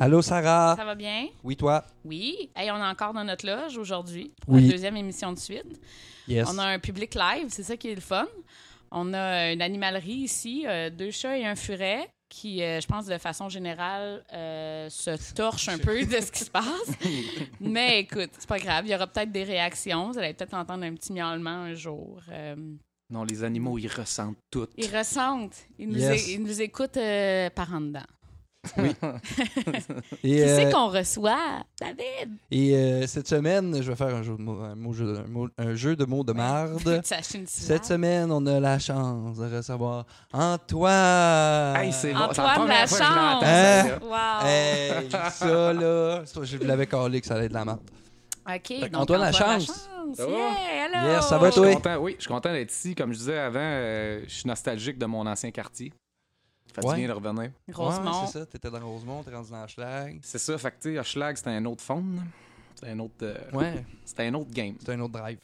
Allô, Sarah? Ça va bien? Oui, toi? Oui. Hey, on est encore dans notre loge aujourd'hui pour Oui. la deuxième émission de suite. Yes. On a un public live, c'est ça qui est le fun. On a une animalerie ici, euh, deux chats et un furet qui, euh, je pense, de façon générale, euh, se torchent un peu de ce qui se passe. Mais écoute, c'est pas grave. Il y aura peut-être des réactions. Vous allez peut-être entendre un petit miaulement un jour. Euh, Non, les animaux, ils ressentent tout. ils ressentent. Ils nous, Yes. é- ils nous écoutent euh, par en dedans. Et, Qui euh, c'est qu'on reçoit, David? et, euh, cette semaine, je vais faire un jeu de mots, un mot- jeu, un mot- un jeu de mots de marde. Cette semaine, on a la chance de recevoir Antoine. Hey, c'est bon. C'est la Antoine la chance. Hein? Wow. Hey, ça, là. ça, Je l'avais collé que ça allait être de la marde. OK. Donc Antoine Lachance. Ça va? Yeah, hello. Yes, ça va, Je suis toi? content, oui, je suis content d'être ici. Comme je disais avant, euh, je suis nostalgique de mon ancien quartier. Fait Ouais. du bien de revenir. Rosemont. Ouais, c'est ça. T'étais dans Rosemont, t'es rendu dans Schlag. C'est ça, fait que tu sais, Hochelag, c'était un autre phone. C'était un autre, euh, Ouais, c'était un autre game. Tu c'est un autre drive.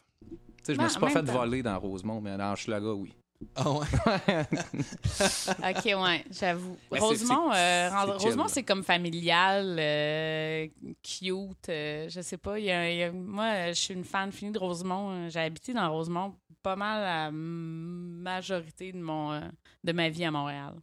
sais, je me suis en pas fait temps. voler dans Rosemont, mais dans Hochelaga, oui. Ah ouais? OK, ouais, j'avoue. Rosemont, c'est- euh, Rosemont, c'est comme familial, euh, cute. euh, je sais pas. il y a- il y a- moi, je suis une fan finie de Rosemont. J'ai habité dans Rosemont pas mal la majorité de, mon, euh, de ma vie à Montréal.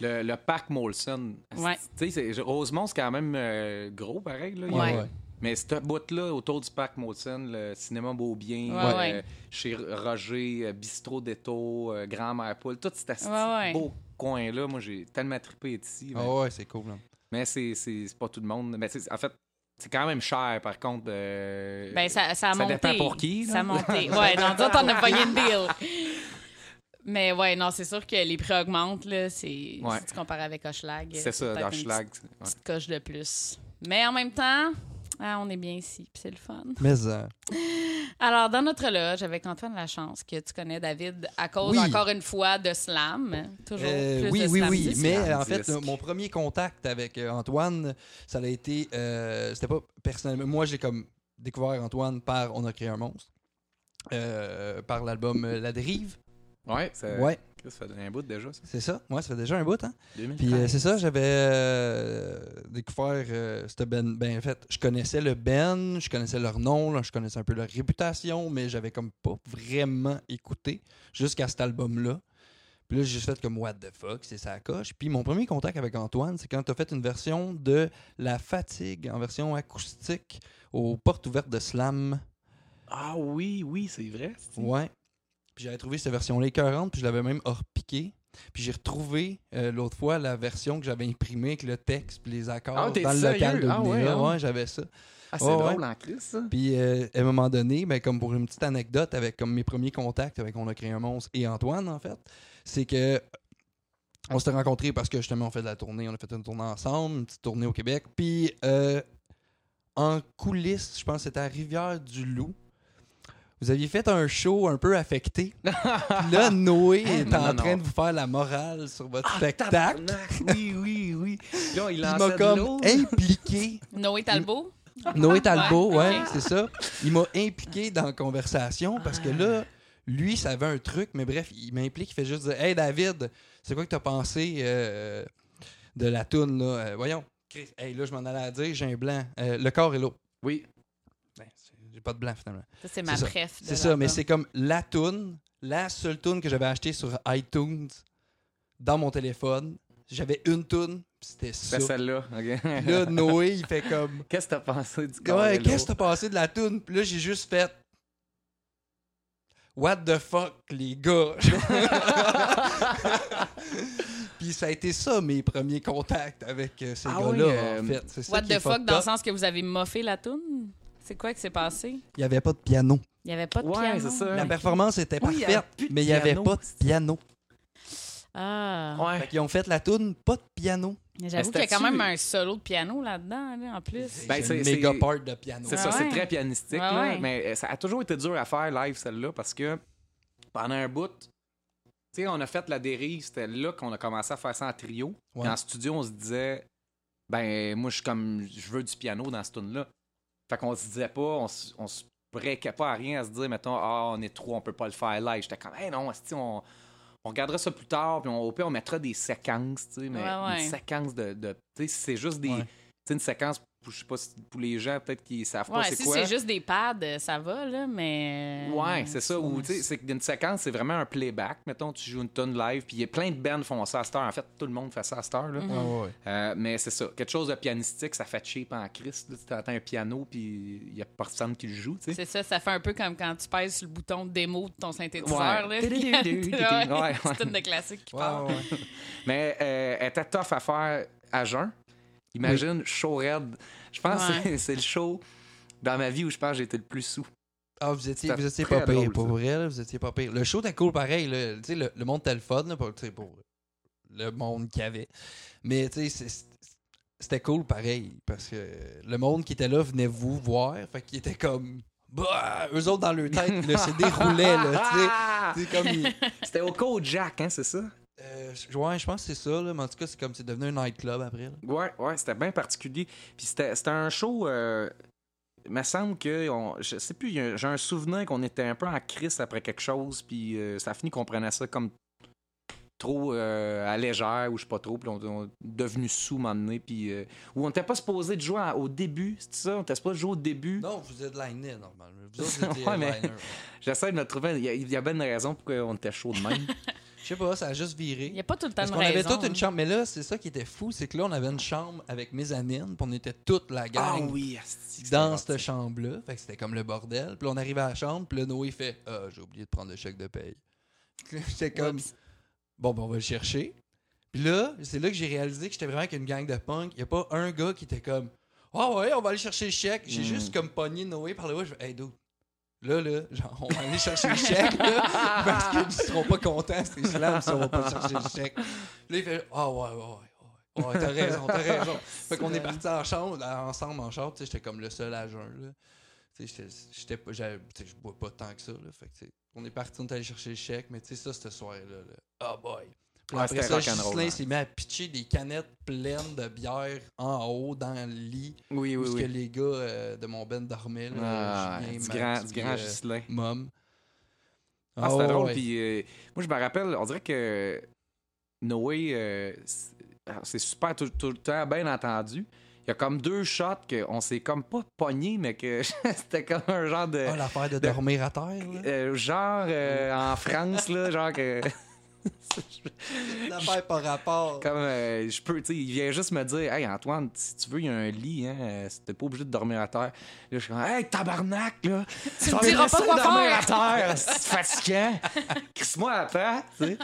Le, le parc Molson. Ouais. Tu sais, c'est- Rosemont, c'est quand même euh, gros, pareil. Là. A-. Mais ce bout-là, autour du parc Molson, le cinéma Beaubien, Ouais, euh, ouais. chez Roger, euh, Bistrot d'Eto, euh, Grand-Mère Poule, tout cet asti Ouais, ouais. beau coin-là, moi, j'ai tellement trippé ici. Mais, Ah ouais, c'est cool. là. mais c'est, pas tout le monde. Mais en fait, c'est quand même cher, par contre. euh, Ben, ça, ça a ça monté. dépend pour qui, là. Ça a monté. Ouais, non, nous autres, on a pogné une deal. Mais ouais, non, c'est sûr que les prix augmentent, là. C'est, Ouais. Si tu compares avec Hochelag. c'est ça, peut-être une Hochelag. petite- ouais. petite coche de plus. Mais en même temps, ah, on est bien ici, puis c'est le fun. Mais euh, Alors, dans notre loge, avec Antoine Lachance, que tu connais, David, à cause, Oui. encore une fois, de slam. Toujours Euh, plus oui, de oui, slam oui. disque. Mais Slam en fait, disque. euh, mon premier contact avec euh, Antoine, ça a été. euh, C'était pas personnellement. Moi, j'ai comme découvert Antoine par On a créé un monstre. euh, par l'album euh, La Dérive. Ouais, ça, Ouais, ça fait un bout déjà, c'est ça. Ouais, ça fait déjà un bout, hein. 2013. Puis euh, c'est ça, j'avais euh, découvert euh, cette Ben. Ben, en fait, je connaissais le Ben, je connaissais leur nom, là, je connaissais un peu leur réputation, mais j'avais comme pas vraiment écouté jusqu'à cet album-là. Puis là, j'ai juste fait comme What the fuck, c'est ça coche. Puis mon premier contact avec Antoine, c'est quand tu as fait une version de La Fatigue en version acoustique aux portes ouvertes de Slam. Ah oui, oui, c'est vrai. Ouais. Puis j'avais trouvé cette version-là écœurante, puis je l'avais même repiqué. Puis j'ai retrouvé euh, l'autre fois la version que j'avais imprimée avec le texte puis les accords Ah, dans le local de Ah, ouais, hein? Ouais, j'avais ça. Ah, c'est Ouais, drôle en crise, ça. Puis euh, à un moment donné, ben, comme pour une petite anecdote avec comme mes premiers contacts avec On a créé un monstre et Antoine, en fait, c'est que on s'était rencontrés parce que justement on fait de la tournée, on a fait une tournée ensemble, une petite tournée au Québec. Puis euh, en coulisses, je pense que c'était à Rivière-du-Loup. Vous aviez fait un show un peu affecté. Puis là, Noé est Non, en non, train non. de vous faire la morale sur votre Ah, spectacle. Oui, oui, oui. Là, il m'a comme impliqué Noé Talbot? Noé Talbot, Ouais, ouais, ok. c'est ça. Il m'a impliqué dans la conversation parce que là, lui, ça avait un truc, mais bref, il m'implique, il fait juste dire Hey David, c'est quoi que t'as pensé euh, de la toune, là? Euh, Voyons, Chris, hey, là, je m'en allais à dire, j'ai un blanc. Euh, le corps est l'eau. Oui. J'ai pas de blanc finalement. Ça, c'est ma préf. C'est ça, mais c'est comme la toune, la seule toune que j'avais achetée sur iTunes dans mon téléphone. J'avais une toune, puis c'était ça. C'est celle-là. OK. Puis là, Noé, il fait comme Qu'est-ce que t'as pensé du corps Ouais, qu'est-ce que t'as passé de la toune? Puis là, j'ai juste fait. What the fuck, les gars? Puis ça a été ça, mes premiers contacts avec euh, ces Ah gars-là, oui, euh, en fait. C'est ça What the fuck, dans le sens que vous avez moffé la toune? C'est quoi qui s'est passé? Il n'y avait pas de piano. Il n'y avait pas de Ouais, piano. c'est ça. La performance était Oui, il y avait parfaite, plus de mais il n'y avait piano? pas de piano. Ah. Ouais. Fait qu'ils ont fait la toune, pas de piano. J'avoue qu'il y a quand c'était-tu- même un solo de piano là-dedans, là, en plus. Ben, c'est c'est- une méga c'est- part de piano. C'est Ah ça, c'est très pianistique, Ouais, là, ouais. mais euh, ça a toujours été dur à faire live, celle-là, parce que pendant un bout, tu sais, on a fait la dérive, c'était là qu'on a commencé à faire ça en trio. Ouais. Puis En studio, on se disait, ben, moi, je suis comme, je veux du piano dans ce tune-là. Fait qu'on se disait pas, on, on se breakait pas à rien à se dire, mettons, ah, on est trop, on peut pas le faire live. J'étais comme, hey, non, esti, on, on regardera ça plus tard, puis on, au pire, on mettra des séquences, tu sais, mais Ouais, ouais. une séquence de. de tu sais, si c'est juste des. Ouais. Tu sais, une séquence, je sais pas, si- pour les gens, peut-être qui savent pas c'est si quoi. c'est juste des pads, euh, ça va, là, mais. Ouais, c'est ça. Ou, tu sais, c'est qu'une séquence, c'est vraiment un playback. Mettons, tu joues une tonne live, puis il y a plein de bands font ça à cette heure. En fait, tout le monde fait ça à cette heure. Là. Mhm. Ouais, ouais, ouais. Euh, mais c'est ça. Quelque chose de pianistique, ça fait cheap en Christ. Tu entends un piano, puis il y a personne qui le joue, tu sais. C'est ça, ça fait un peu comme quand tu pèses sur le bouton démo de ton synthétiseur. Ouais. Là, ouais. une de classique qui. Mais euh, elle était tough à faire à jeun. Imagine, show raide. Je pense que Ouais. c'est- c'est le show dans ma vie où je pense que j'ai été le plus sous. Ah, vous étiez, vous étiez pas pire, pour vrai, là, vous étiez pas pire. Le show était cool pareil, là. Le, le monde était le fun, là, pour, le monde qu'il y avait. Mais, tu sais, c'est- c'était cool pareil, parce que le monde qui était là venait vous voir, fait qu'il était comme... Bah, eux autres, dans leur tête, le CD roulait, là, comme... ils- C'était au Code Jack, hein, c'est ça? Euh, ouais, je pense que c'est ça, là, mais en tout cas, c'est comme c'est devenu un nightclub après. là. Ouais, ouais, c'était bien particulier. Puis c'était c'était un show. euh, il me semble que. on- je sais plus, j'ai un souvenir qu'on était un peu en crise après quelque chose, puis euh, ça a fini qu'on prenait ça comme trop euh, à légère, ou je sais pas trop, puis on, on est devenu sous, donné, puis. euh, ou on n'était pas supposé de jouer à- au début, c'est ça? On était supposé de jouer au début? Non, vous êtes liné normalement. Vous autres, vous Ouais, mais-. J'essaie de me trouver. Il y, a, il y a bien une raison pourquoi on était chaud de même. Je sais pas, ça a juste viré. Il n'y a pas tout le temps Parce de qu'on avait toute une chambre. Mais là, c'est ça qui était fou, c'est que là, on avait une chambre avec mezzanine, puis on était toute la gang Ah oui, asti, c'était dans cette chambre-là. Fait que c'était comme le bordel. Puis là, on arrive à la chambre, puis là, Noé fait Ah, j'ai oublié de prendre le chèque de paye. Puis là, J'étais comme Oups. Bon, ben, on va le chercher. Puis là, c'est là que j'ai réalisé que j'étais vraiment avec une gang de punk. Il n'y a pas un gars qui était comme Ah ouais, on va aller chercher le chèque. J'ai Mm. juste comme pogné Noé par le haut. Je fais Hey, dude. Là, là, genre, on va aller chercher le chèque, là, parce qu'ils ne seront pas contents, ces slams, si on va pas chercher le chèque. Là, il fait Ah ouais, ouais, ouais, ouais, ouais, t'as raison, t'as raison. Fait qu'on est partis en chambre, ensemble en chambre, tu sais, j'étais comme le seul à jeun, là. Tu sais, j'étais- pas, je bois pas tant que ça, là. Fait que, on est partis, on est allé chercher le chèque, mais tu sais, ça, cette soirée-là, là. Oh boy. Ouais, après ça, Ghislain hein. s'est mis à pitcher des canettes pleines de bière en haut dans le lit. Oui, oui, oui. que les gars euh, de mon ben dormaient, là. Ah, Julien, du, grand, du grand euh, Ghislain. Mom. Ah, c'était ouais, drôle. ouais. Puis, euh, moi, je me rappelle, on dirait que Noé, euh, c'est- super tout, tout le temps bien entendu. Il y a comme deux shots qu'on s'est comme pas pogné, mais que c'était comme un genre de. Ah, l'affaire de dormir à terre, là. euh, genre euh, en France, là, genre que. L'affaire par rapport. Comme euh, je peux, tu sais, il vient juste me dire Hey Antoine, si tu veux, il y a un lit, hein, euh, t'es pas obligé de dormir à terre. Là, je suis comme Hey tabarnak, là! Tu me diras pas quoi dormir faire. à terre, c'est fatigant! Crisse-moi à terre, tu sais.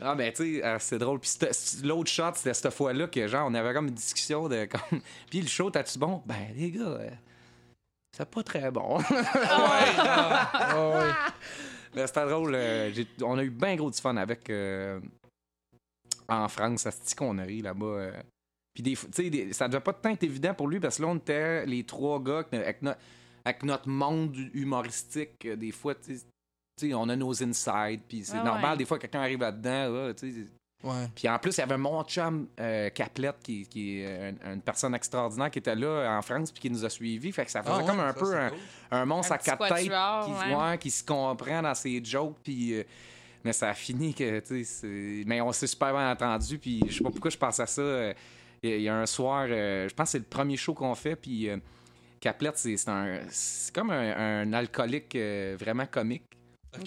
Ah, ben, tu sais, euh, c'est drôle. Puis l'autre shot, c'était cette fois-là que, genre, on avait comme une discussion de comme. Puis le show, t'as-tu bon? Ben, les gars, euh, c'est pas très bon. Ah, ouais. C'était drôle. euh, on a eu bien gros du fun avec. euh, en France, ça se dit qu'on a ri là-bas. euh. Puis des, fois- tu sais, des- ça devait pas tant être évident pour lui parce que là, on était les trois gars avec, no- avec notre monde humoristique. Des fois, tu sais, tu sais, on a nos insides. Puis c'est Ah normal, ouais. des fois, quelqu'un arrive là-dedans. là. Ouais. Puis en plus, il y avait mon chum euh, Caplette, qui, qui est un- une personne extraordinaire qui était là en France puis qui nous a suivis. Fait que ça faisait Ah, comme ouais, un ça, peu un, cool. un monstre Un à quatre têtes qui, ouais. ouais, qui se comprend dans ses jokes. Puis, euh, mais ça a fini que, tu sais, c'est- mais on s'est super bien entendu. Puis je sais pas pourquoi je pense à ça. euh, Il y a- il y a un soir, euh, je pense que c'est le premier show qu'on fait. Puis euh, Caplette, c'est c'est un, c'est comme un, un alcoolique euh, vraiment comique.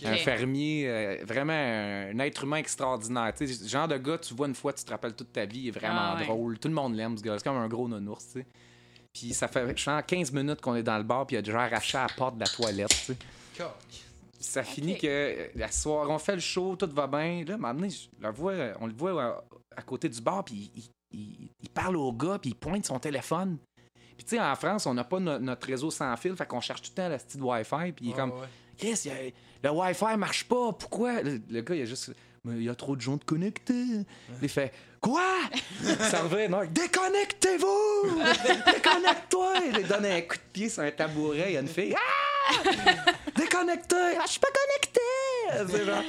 Un fermier, euh, vraiment un, être humain extraordinaire. Tu sais, genre de gars, tu vois une fois, tu te rappelles toute ta vie, il est vraiment Ah ouais. drôle. Tout le monde l'aime, ce gars. C'est comme un gros nounours, tu sais. Puis ça fait genre 15 minutes qu'on est dans le bar, puis il a déjà arraché à la porte de la toilette, tu sais. Ça finit que euh, la soirée, on fait le show, tout va bien. Là, le vois, on le voit euh, à côté du bar, puis il, il- il parle au gars, puis il pointe son téléphone. Puis tu sais, en France, on n'a pas no- notre réseau sans fil, fait qu'on cherche tout le temps la petite Wi-Fi, puis il est comme... Ouais, ouais. Chris, a- le Wi-Fi marche pas. Pourquoi? Le, le gars, il a juste. Mais il y a trop de gens de connectés. Il fait Quoi? Ça revient, non? Déconnectez-vous! Déconnecte-toi! Il donne un coup de pied sur un tabouret. Il y a une fille. Ah! Déconnecté! Ah, je suis pas connecté! Genre.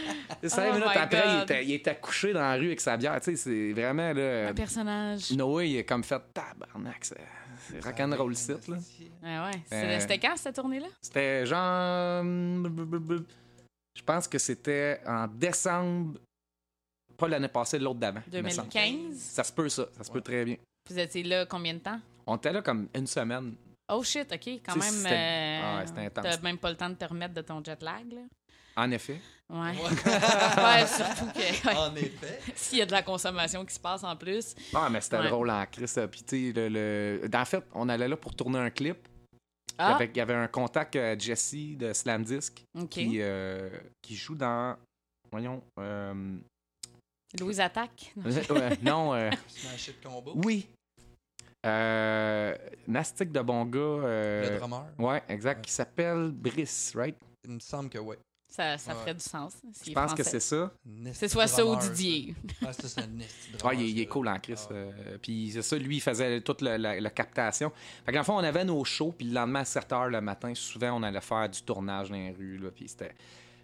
Cinq Oh minutes après, il était, il était couché dans la rue avec sa bière. Tu sais, c'est vraiment là. Un personnage. Noé, il est comme fait tabarnak. Rock'n'roll site, là. Ah ouais. C'était Euh, c'était quand cette tournée-là? C'était genre. Je pense que c'était en décembre. Pas l'année passée, l'autre d'avant. il me semble. 2015? Ça se peut, ça. Ça se peut Ouais. très bien. Vous étiez là combien de temps? On était là comme une semaine. Oh shit, OK, quand Tu sais, même. c'était- euh, ah ouais, c'était intense. T'as même pas le temps de te remettre de ton jet lag, là. En effet. Ouais. Ouais. surtout que ouais, En effet. s'il y a de la consommation qui se passe en plus. Ah, mais c'était Ouais. drôle en Chris. ça. Puis, tu sais, le, le- En fait, on allait là pour tourner un clip. Il, y Ah, avait, il y avait un contact, euh, Jesse de Slam Disc, OK. qui, euh, qui joue dans. Voyons. euh, Louise Attaque? non. euh, Smash It Combo. oui. Euh, Nastic de bon gars. euh, Le drummer. ouais, exact. Ouais. Qui s'appelle Brice, right? Il me semble que oui. Ça, ça Ouais. ferait du sens. Je pense que c'est ça. C'est soit ça ou Didier. Ah, il, est- il est ça. cool en Chris. Ah. euh, puis c'est ça, lui, il faisait toute la, la- la captation. Fait qu'en fond, on avait nos shows, puis le lendemain à 7 h le matin, souvent, on allait faire du tournage dans les rues. Là, puis c'était.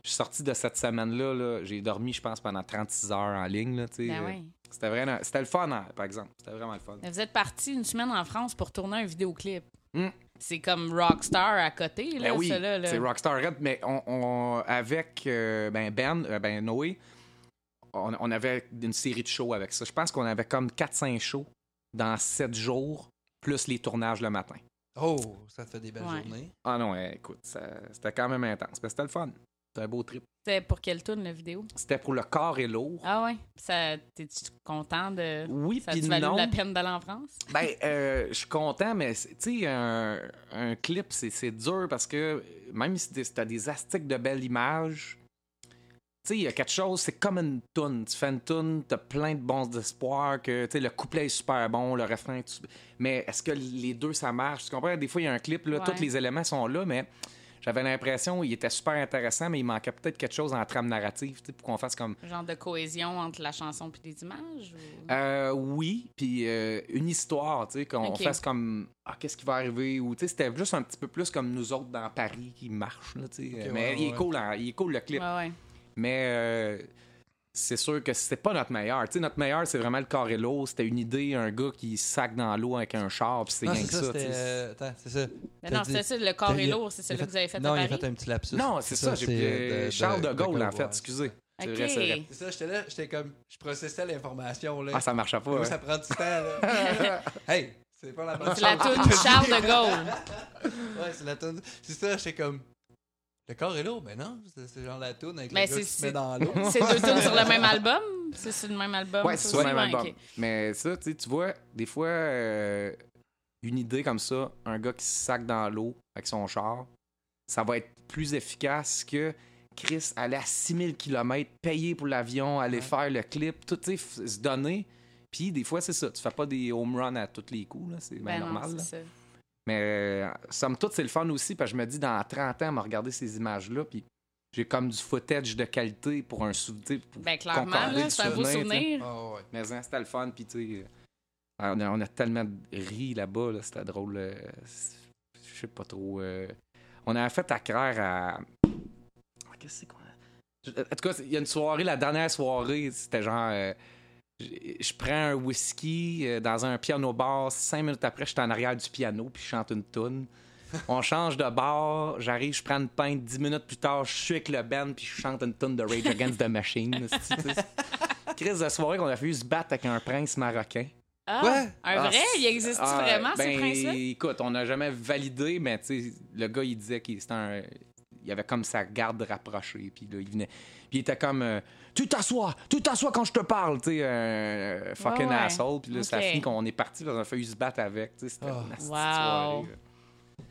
Je suis sorti de cette semaine-là, là, j'ai dormi, je pense, pendant 36 heures en ligne. Là. Ben Euh, ouais. C'était vraiment. C'était le fun, hein, par exemple. C'était vraiment le fun. Vous êtes parti une semaine en France pour tourner un vidéoclip. C'est comme Rockstar à côté, là, Ben oui, ça, là, là. c'est Rockstar Red, mais on, on- avec euh, ben, Ben, euh, ben Noé, on, on avait une série de shows avec ça. Je pense qu'on avait comme 4-5 shows dans 7 jours, plus les tournages le matin. Oh, ça te fait des belles Ouais. journées. Ah non, écoute, ça- c'était quand même intense. Mais c'était le fun. C'était un beau trip. C'était pour quelle tune, la vidéo? C'était pour le corps et lourd. Ah ouais? Ça, t'es-tu content de... Oui, Ça puis non. la peine d'aller en France? Ben, euh, je suis content, mais tu sais, un, un clip, c'est dur parce que même si t'as des astiques de belles images, tu sais, il y a quelque chose, c'est comme une toune. Tu fais une toune, t'as plein de bons espoirs, que tu sais, le couplet est super bon, le refrain, est su- mais est-ce que les deux ça marche? Tu comprends? Des fois, il y a un clip, là, Ouais. tous les éléments sont là, mais j'avais l'impression il était super intéressant, mais il manquait peut-être quelque chose en trame narrative, tu sais, pour qu'on fasse comme Genre de cohésion entre la chanson et les images? ou- euh, oui, puis euh, une histoire, tu sais, qu'on fasse comme ah qu'est-ce qui va arriver ou tu sais c'était juste un petit peu plus comme nous autres dans Paris qui marche là, tu sais. Mais ouais, il est ouais. cool, hein, il est cool le clip. Ouais, ouais. Mais euh, c'est sûr que c'est pas notre meilleur. Tu sais, notre meilleur c'est vraiment le Carrello. C'était une idée, un gars qui sac dans l'eau avec un char, puis c'est Non, rien que ça, ça. tu c'était. sais. euh, Attends, c'est ça. Mais non, dit- c'est ça, le lourd, c'est celui que vous avez fait Non, à il a Paris? fait un petit lapsus. Non, c'est ça, j'ai c'est pris de- Charles de, de Gaulle en fait, ouais. excusez. C'est vrai, c'est ça, j'étais là, j'étais comme. Je processais l'information, là. Ah, ça marchait pas. Hein. ça prend du temps, là. hey, c'est pas la bonne C'est la toune Charles de Gaulle. Ouais, c'est la toune. C'est ça, j'étais comme. Le corps est lourd, mais non, c'est genre la toune avec Mais le gars c'est- qui se met dans l'eau. C'est deux tunes sur le même album? C'est sur le même album? Ouais, c'est sur le même album. Mais ça, tu sais, tu vois, des fois, euh, une idée comme ça, un gars qui se sac dans l'eau avec son char, ça va être plus efficace que Chris aller à 6000 km, payer pour l'avion, aller Ouais. faire le clip, tout, tu sais, f- se donner. Puis des fois, c'est ça. Tu fais pas des home runs à tous les coups, là, c'est Ben normal. Mais euh, somme toute, c'est le fun aussi, parce que je me dis, dans 30 ans, me regarder ces images-là, puis j'ai comme du footage de qualité pour un souvenir. pour Ben clairement, là, c'est un beau souvenir. Ah ouais. Mais hein, c'était le fun, puis tu sais, euh, on a, on a tellement ri là-bas, là, c'était drôle. euh, Je sais pas trop. euh, on avait fait à Crère à. Ah, Qu'est-ce que c'est qu'on a? En tout cas, il y a une soirée, la dernière soirée, c'était genre. Je prends un whisky euh, dans un piano bar. Cinq minutes après, je suis en arrière du piano, puis je chante une tune. On change de bar, j'arrive, je prends une pinte. Dix minutes plus tard, je suis avec le band, puis je chante une tune de Rage Against the Machine. Crise de soirée qu'on a fait se battre avec un prince marocain. Ah, Quoi? un Ah, vrai? Il existe ah, vraiment, ben, ce prince-là? Écoute, on n'a jamais validé, mais tu sais, le gars, il disait qu'il c'était un. Il avait comme sa garde rapprochée, puis là, il venait. Puis il était comme. euh, tu t'assois, tu t'assois quand je te parle, tu sais, un fucking Ouais, ouais. asshole. Puis là, ça finit qu'on est parti, on a failli se battre avec, tu sais, c'était une de Wow. soirée, là.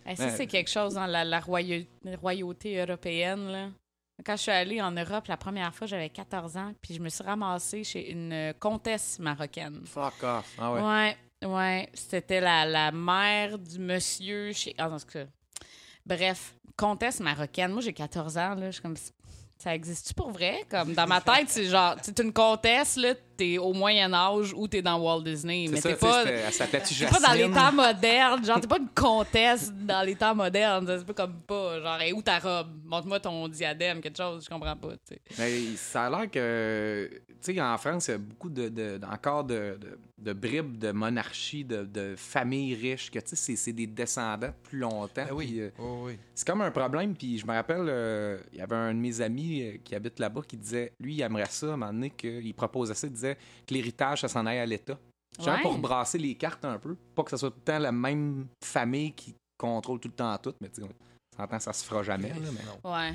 Hey, ça, c'est quelque chose dans la, la royau- royauté européenne. Là. Quand je suis allée en Europe la première fois, j'avais 14 ans, puis je me suis ramassée chez une euh, comtesse marocaine. Fuck off. Ah ouais. Ouais, ouais. C'était la, la mère du monsieur chez. Ah, en tout cas. Bref, comtesse marocaine. Moi, j'ai 14 ans, là. Je suis comme. Ça existe-tu pour vrai? Comme dans ma tête, c'est genre, tu es une comtesse, là, t'es au Moyen-Âge ou t'es dans Walt Disney. Mais t'es pas. T'es pas dans les temps modernes. Genre, t'es pas une comtesse dans les temps modernes. C'est pas comme pas. Genre, hey, où ta robe? Montre-moi ton diadème, quelque chose. Je comprends pas. Mais ça a l'air que, tu sais, en France, il y a beaucoup de, de- encore de, de, de bribes de monarchie, de, de familles riches, que, tu sais, c'est- c'est des descendants plus longtemps. Ben oui. euh, Oh, oui. c'est comme un problème, puis je me rappelle, euh, il y avait un de mes amis euh, qui habite là-bas qui disait, lui, il aimerait ça, à un moment donné, qu'il proposait ça, il disait que l'héritage, ça s'en aille à l'État. Genre Ouais. pour brasser les cartes un peu. Pas que ce soit tout le temps la même famille qui contrôle tout le temps tout, mais tu sais, on s'entend, ça se fera jamais. Là, mais... Ouais.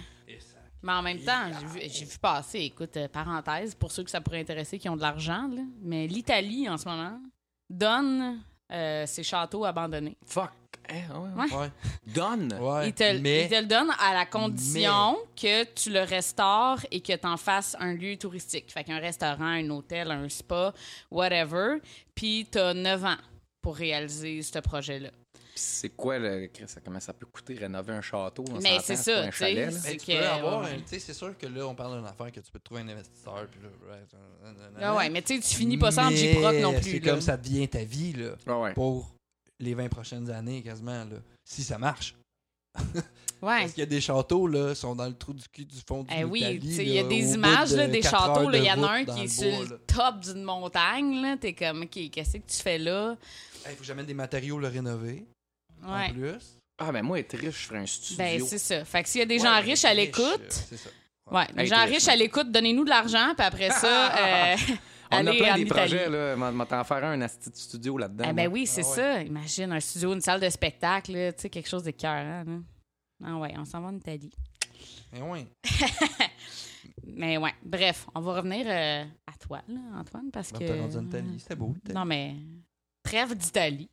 Mais en même temps, j'ai vu, j'ai vu passer, écoute, euh, parenthèse, pour ceux que ça pourrait intéresser qui ont de l'argent, là, mais l'Italie, en ce moment, donne euh, ses châteaux abandonnés. Fuck. Eh, ouais, ouais. Ouais. Ouais. Donne. Ouais. Ils te, mais ils te le donnent à la condition que tu le restaures et que tu en fasses un lieu touristique. Fait qu'un restaurant, un hôtel, un spa, whatever. Puis tu as 9 ans pour réaliser ce projet-là. C'est quoi, le... Chris, comment ça peut coûter rénover un château? on Mais c'est ça, un tu sais, chalet, c'est- tu peux avoir, ouais. un- tu sais, c'est sûr que là, on parle d'une affaire que tu peux te trouver un investisseur. Puis là, ouais. Ah ouais, mais tu sais, tu finis pas ça en J-Proc non plus. C'est comme ça devient ta vie, là, Ouais, ouais. pour les 20 prochaines années, quasiment, là. Si ça marche. Ouais. Parce qu'il y a des châteaux, là, sont dans le trou du cul du fond du Eh oui, Italie, tu sais, il y a des images de là, des châteaux. Il y en a un qui est sur bois, le top d'une montagne. là. T'es comme, OK, qu'est-ce que tu fais là? Il faut que j'amène des matériaux le rénover, en Ouais. plus. Ah, ben moi, être riche, je ferais un studio. Ben, c'est ça. Fait que s'il y a des Ouais, gens riches à riche, l'écoute, euh, C'est ça. ouais, des gens riches riche, à l'écoute, donnez-nous de l'argent, puis après ça, euh, On a allez plein en des Italie. projets, là. M'a m'a t'en faire un, un studio là-dedans. Ah ben oui, c'est Ah ouais. ça. Imagine un studio, une salle de spectacle, là, tu sais, quelque chose d'écœurant. là. Ah ouais, on s'en va en Italie. Mais ouais. Mais ouais, bref, on va revenir euh, à toi, là, Antoine, parce Ben, que... t'es rendu en Italie, c'était beau. Non, mais trêve d'Italie.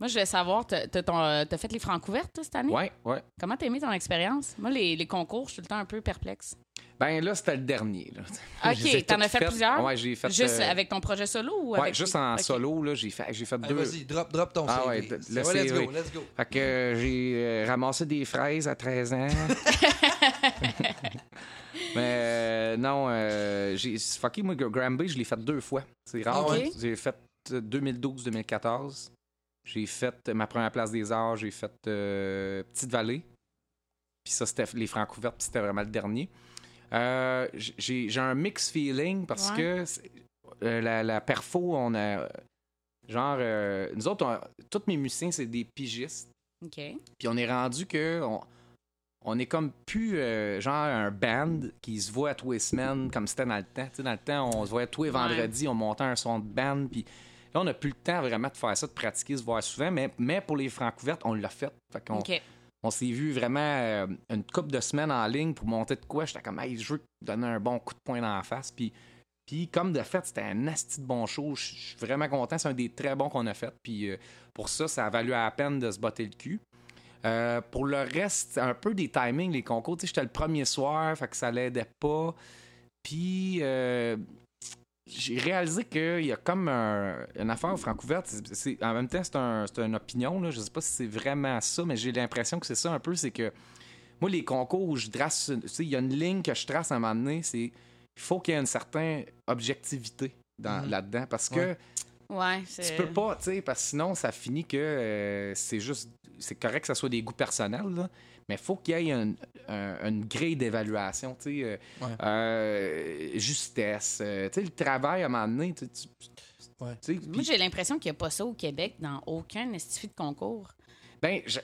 Moi, je voulais savoir, t'as euh, t'as fait les francs ouvertes toi, cette année? Ouais, ouais. Comment t'as aimé ton expérience? Moi, les, les concours, je suis tout le temps un peu perplexe. Ben là, c'était le dernier. Là. OK, t'en as fait plusieurs? Ouais, j'ai fait. Juste euh, avec ton projet solo ou Ouais, avec... juste en solo, là, j'ai fait, j'ai fait Allez, deux. vas-y, drop, drop ton Ah CV. ouais, le let's go, let's go. Fait que euh, j'ai euh, ramassé des fraises à 13 ans. Mais euh, non, euh, j'ai fucké, moi, Granby, je l'ai fait deux fois. C'est rare. Ah ouais? J'ai fait euh, 2012-2014. J'ai fait ma première place des arts, j'ai fait euh, Petite Vallée. Puis ça, c'était les francs couvertes, puis c'était vraiment le dernier. Euh, j'ai un mix feeling parce Ouais. que euh, la, la perfo, on a. Genre, euh, nous autres, on- tous mes musiciens, c'est des pigistes. OK. Puis on est rendu que on, on est comme plus euh, genre un band qui se voit tous les semaines comme c'était dans le temps. Tu sais, dans le temps, on se voyait tous les vendredis, on montait un son de band. Puis là, on n'a plus le temps vraiment de faire ça, de pratiquer, se voir souvent. Mais, mais pour les francs couvertes, on l'a fait. Fait qu'on OK. on s'est vu vraiment euh, une couple de semaines en ligne pour monter de quoi. J'étais comme, hey, je veux donner un bon coup de poing dans la face. Puis, puis comme de fait, c'était un asti de bon show. Je suis vraiment content. C'est un des très bons qu'on a fait. Puis euh, pour ça, ça a valu à la peine de se botter le cul. Euh, pour le reste, un peu des timings, les concours. Tu sais, j'étais le premier soir, fait que ça l'aidait pas. Puis euh, j'ai réalisé qu'il y a comme un- une affaire au Francouverte. C'est- En même temps, c'est un, c'est une opinion. Là. Je sais pas si c'est vraiment ça, mais j'ai l'impression que c'est ça un peu. C'est que moi, les concours où je trace, tu sais, il y a une ligne que je trace à un moment donné, c'est il faut qu'il y ait une certaine objectivité dans- Mhm. là-dedans. Parce que Ouais. Ouais, tu peux pas, tu sais, parce que sinon, ça finit que euh, c'est juste. C'est correct que ça soit des goûts personnels, là, mais il faut qu'il y ait une, un- une grille d'évaluation, tu sais. euh, Ouais. euh, justesse. euh, tu sais, le travail à un moment donné, tu tu- Ouais. tu sais, Moi, j'ai l'impression qu'il n'y a pas ça au Québec dans aucun estifi de concours. Ben, je-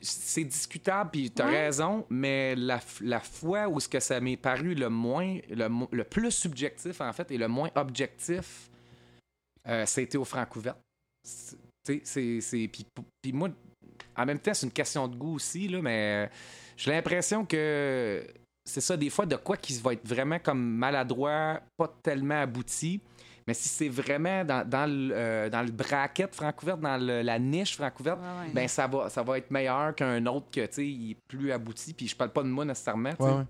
c'est discutable, puis t'as Ouais. raison, mais la, la fois où ce que ça m'est paru le moins, le, le plus subjectif, en fait, et le moins objectif, euh, c'était au Francouverte. C'est- Tu sais, c'est... c'est- Puis puis moi, en même temps, c'est une question de goût aussi, là, mais euh, j'ai l'impression que c'est ça, des fois, de quoi qui va être vraiment comme maladroit, pas tellement abouti, mais si c'est vraiment dans, dans le, euh, dans le bracket Francouverte, dans le- la niche Francouverte, Ouais, ouais. ben ça va, ça va être meilleur qu'un autre que, tu sais, il est plus abouti. Puis je parle pas de moi nécessairement. Ouais.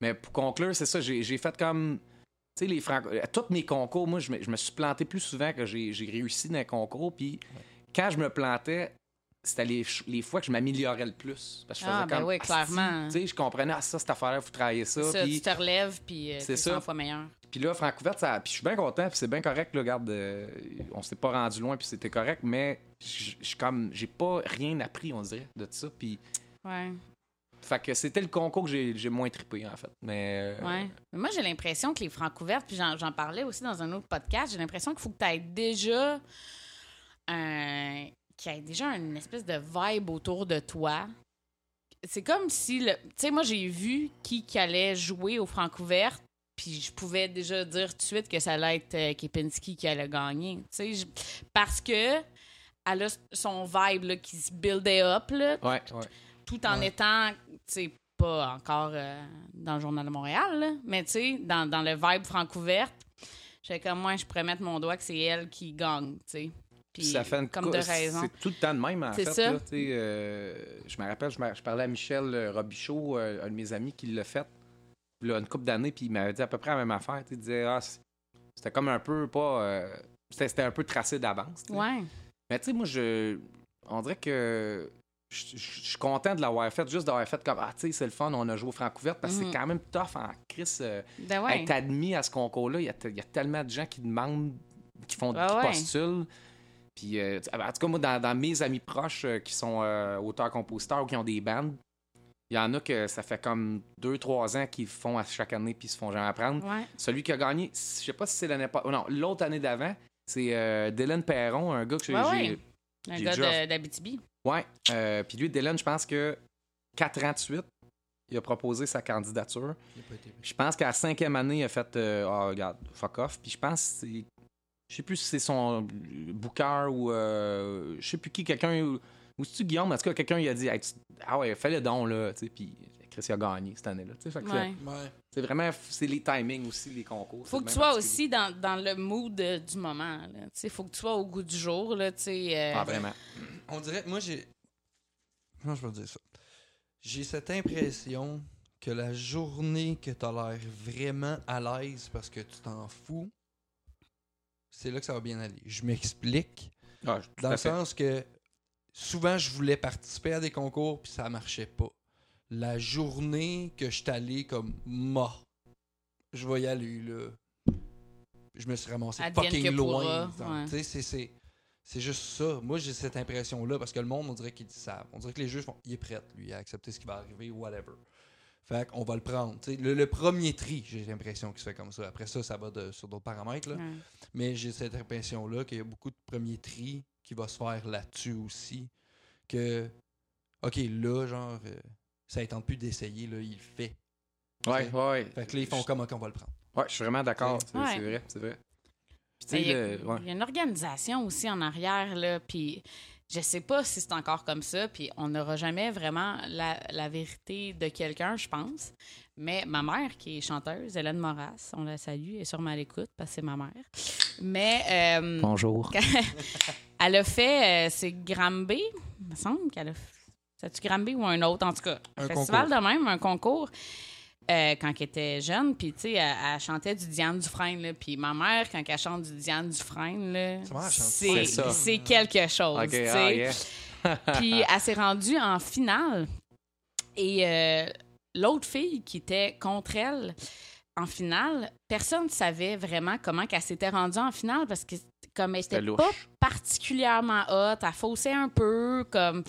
Mais pour conclure, c'est ça, j'ai fait comme. Tu sais, les franco... à tous mes concours, moi, je me, je me suis planté plus souvent que j'ai j'ai réussi dans les concours. Puis quand je me plantais, c'était les, les fois que je m'améliorais le plus. Parce que je faisais Ah, ben comme, oui, clairement. Tu sais, je comprenais, ah, ça, cette affaire-là, il faut travailler ça. Puis, tu te relèves, puis euh, C'est t'es ça. 100 fois meilleur. puis là, Francouverte, ça... puis je suis bien content, puis c'est bien correct, là, regarde, euh, on s'est pas rendu loin, puis c'était correct, mais je comme, j'ai pas rien appris, on dirait, de ça. Puis, Ouais, fait que c'était le concours que j'ai moins trippé, en fait. Mais. euh, ouais. Mais moi, j'ai l'impression que les francs ouvertes, puis j'en parlais aussi dans un autre podcast, j'ai l'impression qu'il faut que tu aies déjà un. Qu'il y ait déjà une espèce de vibe autour de toi. C'est comme si le. Tu sais, moi, j'ai vu qui, qui allait jouer aux francs ouvertes, puis je pouvais déjà dire tout de suite que ça allait être euh, Kepinski qui allait gagner. tu sais, Parce que elle a son vibe là, qui se buildait up, là, Ouais, ouais. tout en Ouais. étant, tu sais, pas encore euh, dans le Journal de Montréal, là, mais tu sais, dans, dans le vibe francouverte, j'étais comme, moi, je pourrais mettre mon doigt que c'est elle qui gagne, tu sais. Puis, ça fait une comme de raison. C'est tout le temps de même, en fait. ça. là, euh, je me rappelle, je, parlais à Michel euh, Robichaud, euh, un de mes amis qui l'a fait là, une couple d'années, puis il m'avait dit à peu près la même affaire. Il disait, ah, c'était comme un peu pas. euh, c'était un peu tracé d'avance. Ouais. Mais tu sais, moi, je. On dirait que. Je je- je suis content de l'avoir fait, juste d'avoir fait comme Ah, tu sais, c'est le fun, on a joué au Francouverte, parce que Mhm. c'est quand même tough en crise. euh, Ben ouais. être admis à ce concours-là. Il y, y a tellement de gens qui demandent, qui font, ouais. postulent. Puis, euh, en tout cas, moi, dans, dans mes amis proches euh, qui sont euh, auteurs-compositeurs ou qui ont des bandes, il y en a que ça fait comme deux, trois ans qu'ils font à chaque année puis ils se font jamais apprendre. Ouais. Celui qui a gagné, je sais pas si c'est l'année pas. Non, l'autre année d'avant, c'est euh, Dylan Perron, un gars que j'ai. Ouais, j'ai- ouais. Un gars d'Abitibi. Ouais. euh, puis lui, Dylan, je pense que 4 ans de suite, il a proposé sa candidature. Il a pas été- Je pense qu'à la cinquième année, il a fait euh, Ah, regarde, fuck off. Puis je pense que c'est. Je sais plus si c'est son booker ou. euh, je sais plus qui, quelqu'un. Ou, ou c'est-tu Guillaume, en tout cas, quelqu'un il a dit Hey, tu- Ah ouais, fais le don, là. tu sais, Puis Chris, il a gagné cette année-là. tu sais, que Ouais. Ouais. C'est vraiment. C'est les timings aussi, les concours. Faut que tu sois aussi dans, dans le mood euh, du moment. Là. Tu sais, faut que tu sois au goût du jour. Là, tu sais, euh, Ah, vraiment. On dirait, moi j'ai. Comment je peux dire ça? J'ai cette impression que la journée que t'as l'air vraiment à l'aise parce que tu t'en fous, c'est là que ça va bien aller. Je m'explique. Ah, Dans le fait. sens que souvent je voulais participer à des concours puis ça marchait pas. La journée que je suis allé comme ma, je vais y aller là. Je me suis ramassé Advienne fucking loin. ouais. C'est- c'est c'est juste ça. Moi j'ai cette impression là parce que le monde on dirait qu'ils savent. On dirait que les juges font il est prêt lui à accepter ce qui va arriver whatever. Fait qu'on va le prendre. Tu sais, Le, le premier tri, j'ai l'impression qu'il se fait comme ça. Après ça, ça va de- sur d'autres paramètres. Là. ouais. Mais j'ai cette impression-là qu'il y a beaucoup de premiers tri qui va se faire là-dessus aussi. Que, OK, là, genre, euh, ça ne tente plus d'essayer, là, il le fait. Ouais, ouais, ouais. Fait que là, ils font comme, OK, on va le prendre. Ouais, je suis vraiment d'accord. C'est Ouais. vrai, c'est vrai. Sais, Il y, ouais. y a une organisation aussi en arrière, là, puis je sais pas si c'est encore comme ça, puis on n'aura jamais vraiment la, la vérité de quelqu'un, je pense. Mais ma mère, qui est chanteuse, Hélène Moras, on la salue, elle est sûrement à l'écoute parce que c'est ma mère. Mais euh, Bonjour. elle a fait, euh, c'est Granby, il me semble qu'elle a fait. C'est-tu Granby ou un autre, en tout cas? Un festival concours. de même, un concours. Euh, quand elle était jeune, puis tu sais, elle, elle chantait du Diane Dufresne, là. Puis ma mère, quand elle chante du Diane Dufresne, là, c'est quelque chose, ah, yeah. Puis elle s'est rendue en finale. Et euh, l'autre fille qui était contre elle en finale, personne ne savait vraiment comment qu'elle s'était rendue en finale parce que comme elle C'était était louche. pas particulièrement hot, elle faussait un peu, comme...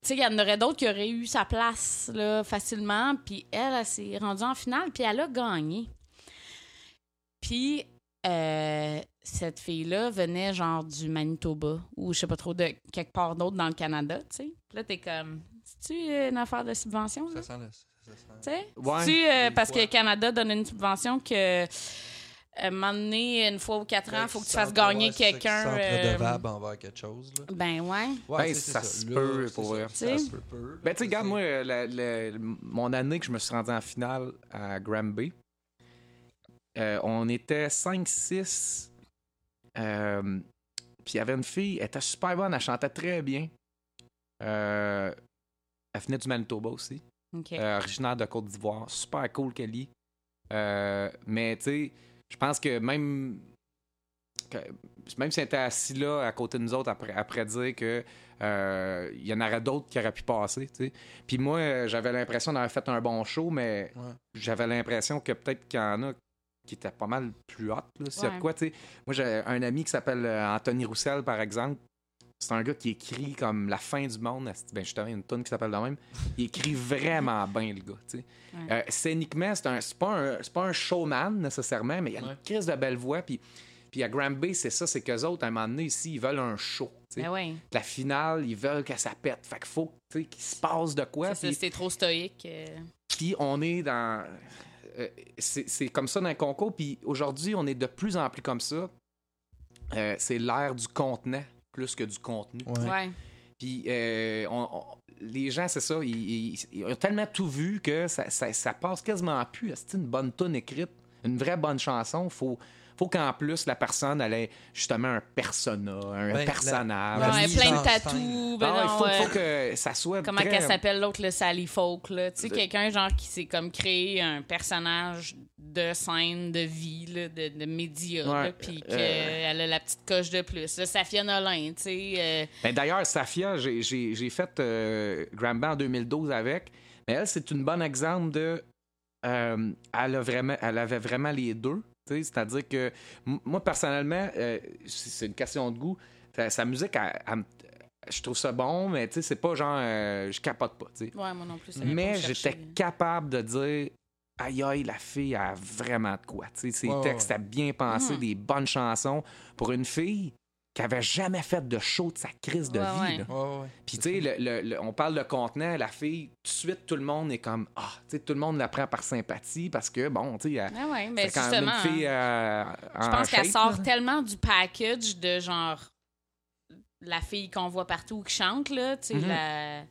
Tu sais, il y en aurait d'autres qui auraient eu sa place là, facilement, puis elle, elle s'est rendue en finale, puis elle a gagné. Puis euh, cette fille-là venait genre du Manitoba ou je sais pas trop de quelque part d'autre dans le Canada, tu sais. Puis là, t'es comme, c'est-tu une affaire de subvention, là? Ça sent le. Ça sent... Tu sais? Euh, parce fois. que Canada donne une subvention que, un moment donné, une fois ou quatre ans, il faut que tu fasses Centre- gagner quelqu'un. Euh, redevable envers quelque chose, là. ben ouais. Ouais, Ben, ça se peut, pour vrai. Ça Tu se peut. Ben, tu sais, regarde, moi, euh, la- la- mon année que je me suis rendu en finale à Granby, euh, on était 5-6. euh, Puis il y avait une fille, elle était super bonne, elle chantait très bien. Euh, elle venait du Manitoba aussi, OK. euh, originaire de Côte d'Ivoire. Super cool, Kelly. Euh, mais tu sais, je pense que même. que- même si elle était assis là à côté de nous autres après, après dire que euh, il y en aurait d'autres qui auraient pu passer, tu sais. Puis moi, j'avais l'impression d'avoir fait un bon show, mais Ouais. j'avais l'impression que peut-être qu'il y en a qui étaient pas mal plus Ouais. sais. Moi, j'ai un ami qui s'appelle euh, Anthony Roussel, par exemple. C'est un gars qui écrit comme la fin du monde. Ben, justement, il y a une tonne qui s'appelle de même. Il écrit vraiment bien, le gars. Ouais. Euh, scéniquement, c'est un- c'est pas, un- c'est pas un showman nécessairement, mais il a Ouais. une crise de belle voix. Puis, puis à Granby, c'est ça, c'est qu'eux autres, à un moment donné, ici, ils veulent un show. Ben ouais. La finale, ils veulent que ça pète. Fait qu'il faut qu'il se passe de quoi. C'est trop stoïque. euh. puis on est dans. euh, c'est c'est comme ça dans un concours. Puis aujourd'hui, on est de plus en plus comme ça. Euh, c'est l'ère du contenant plus que du contenu. Ouais. Ouais. Puis euh, on- on- les gens, c'est ça, ils, ils- ils ont tellement tout vu que ça, ça, ça passe quasiment plus. C'est une bonne tonne écrite, une vraie bonne chanson. Faut, faut qu'en plus la personne elle ait justement un persona, un Ben, la- personnage. la Ouais, mise plein de tatous. ben Ah, il faut, ouais. faut que ça soit Comment très- qu'elle s'appelle l'autre, le Sally Folk, là? Tu sais, De- quelqu'un, genre, qui s'est comme créé un personnage de scène, de vie, là, de, de médias, Ouais. puis Euh. qu'elle a la petite coche de plus. Là, Safia Nolin, tu sais. euh, Ben, D'ailleurs, Safia, j'ai- j'ai j'ai fait euh, Grand Band en 2012 avec. Mais elle, c'est une bonne exemple de. euh, elle, a vraiment, elle avait vraiment les deux. C'est-à-dire que moi, personnellement, euh, c'est une question de goût. Sa, sa musique, elle- elle me- je trouve ça bon, mais tu sais, c'est pas genre. euh, je capote pas. tu sais. Ouais, moi non plus. Mais j'étais capable de dire. Aïe, aïe, la fille a vraiment de quoi. Tu sais, ses textes ouais. étaient bien pensés, Mhm. des bonnes chansons. Pour une fille qui avait jamais fait de show de sa crise de Ouais, vie. ouais. là. Ouais, ouais. Puis, tu sais, le- le- le- on parle de contenant, la fille, tout de suite, tout le monde est comme, ah, tu sais, tout le monde la prend par sympathie parce que, bon, tu sais, elle- ouais, mais c'est quand même justement. une fille euh, Je en pense qu'elle sort tellement du package de genre la fille qu'on voit partout qui chante, là, tu sais, Mhm. la,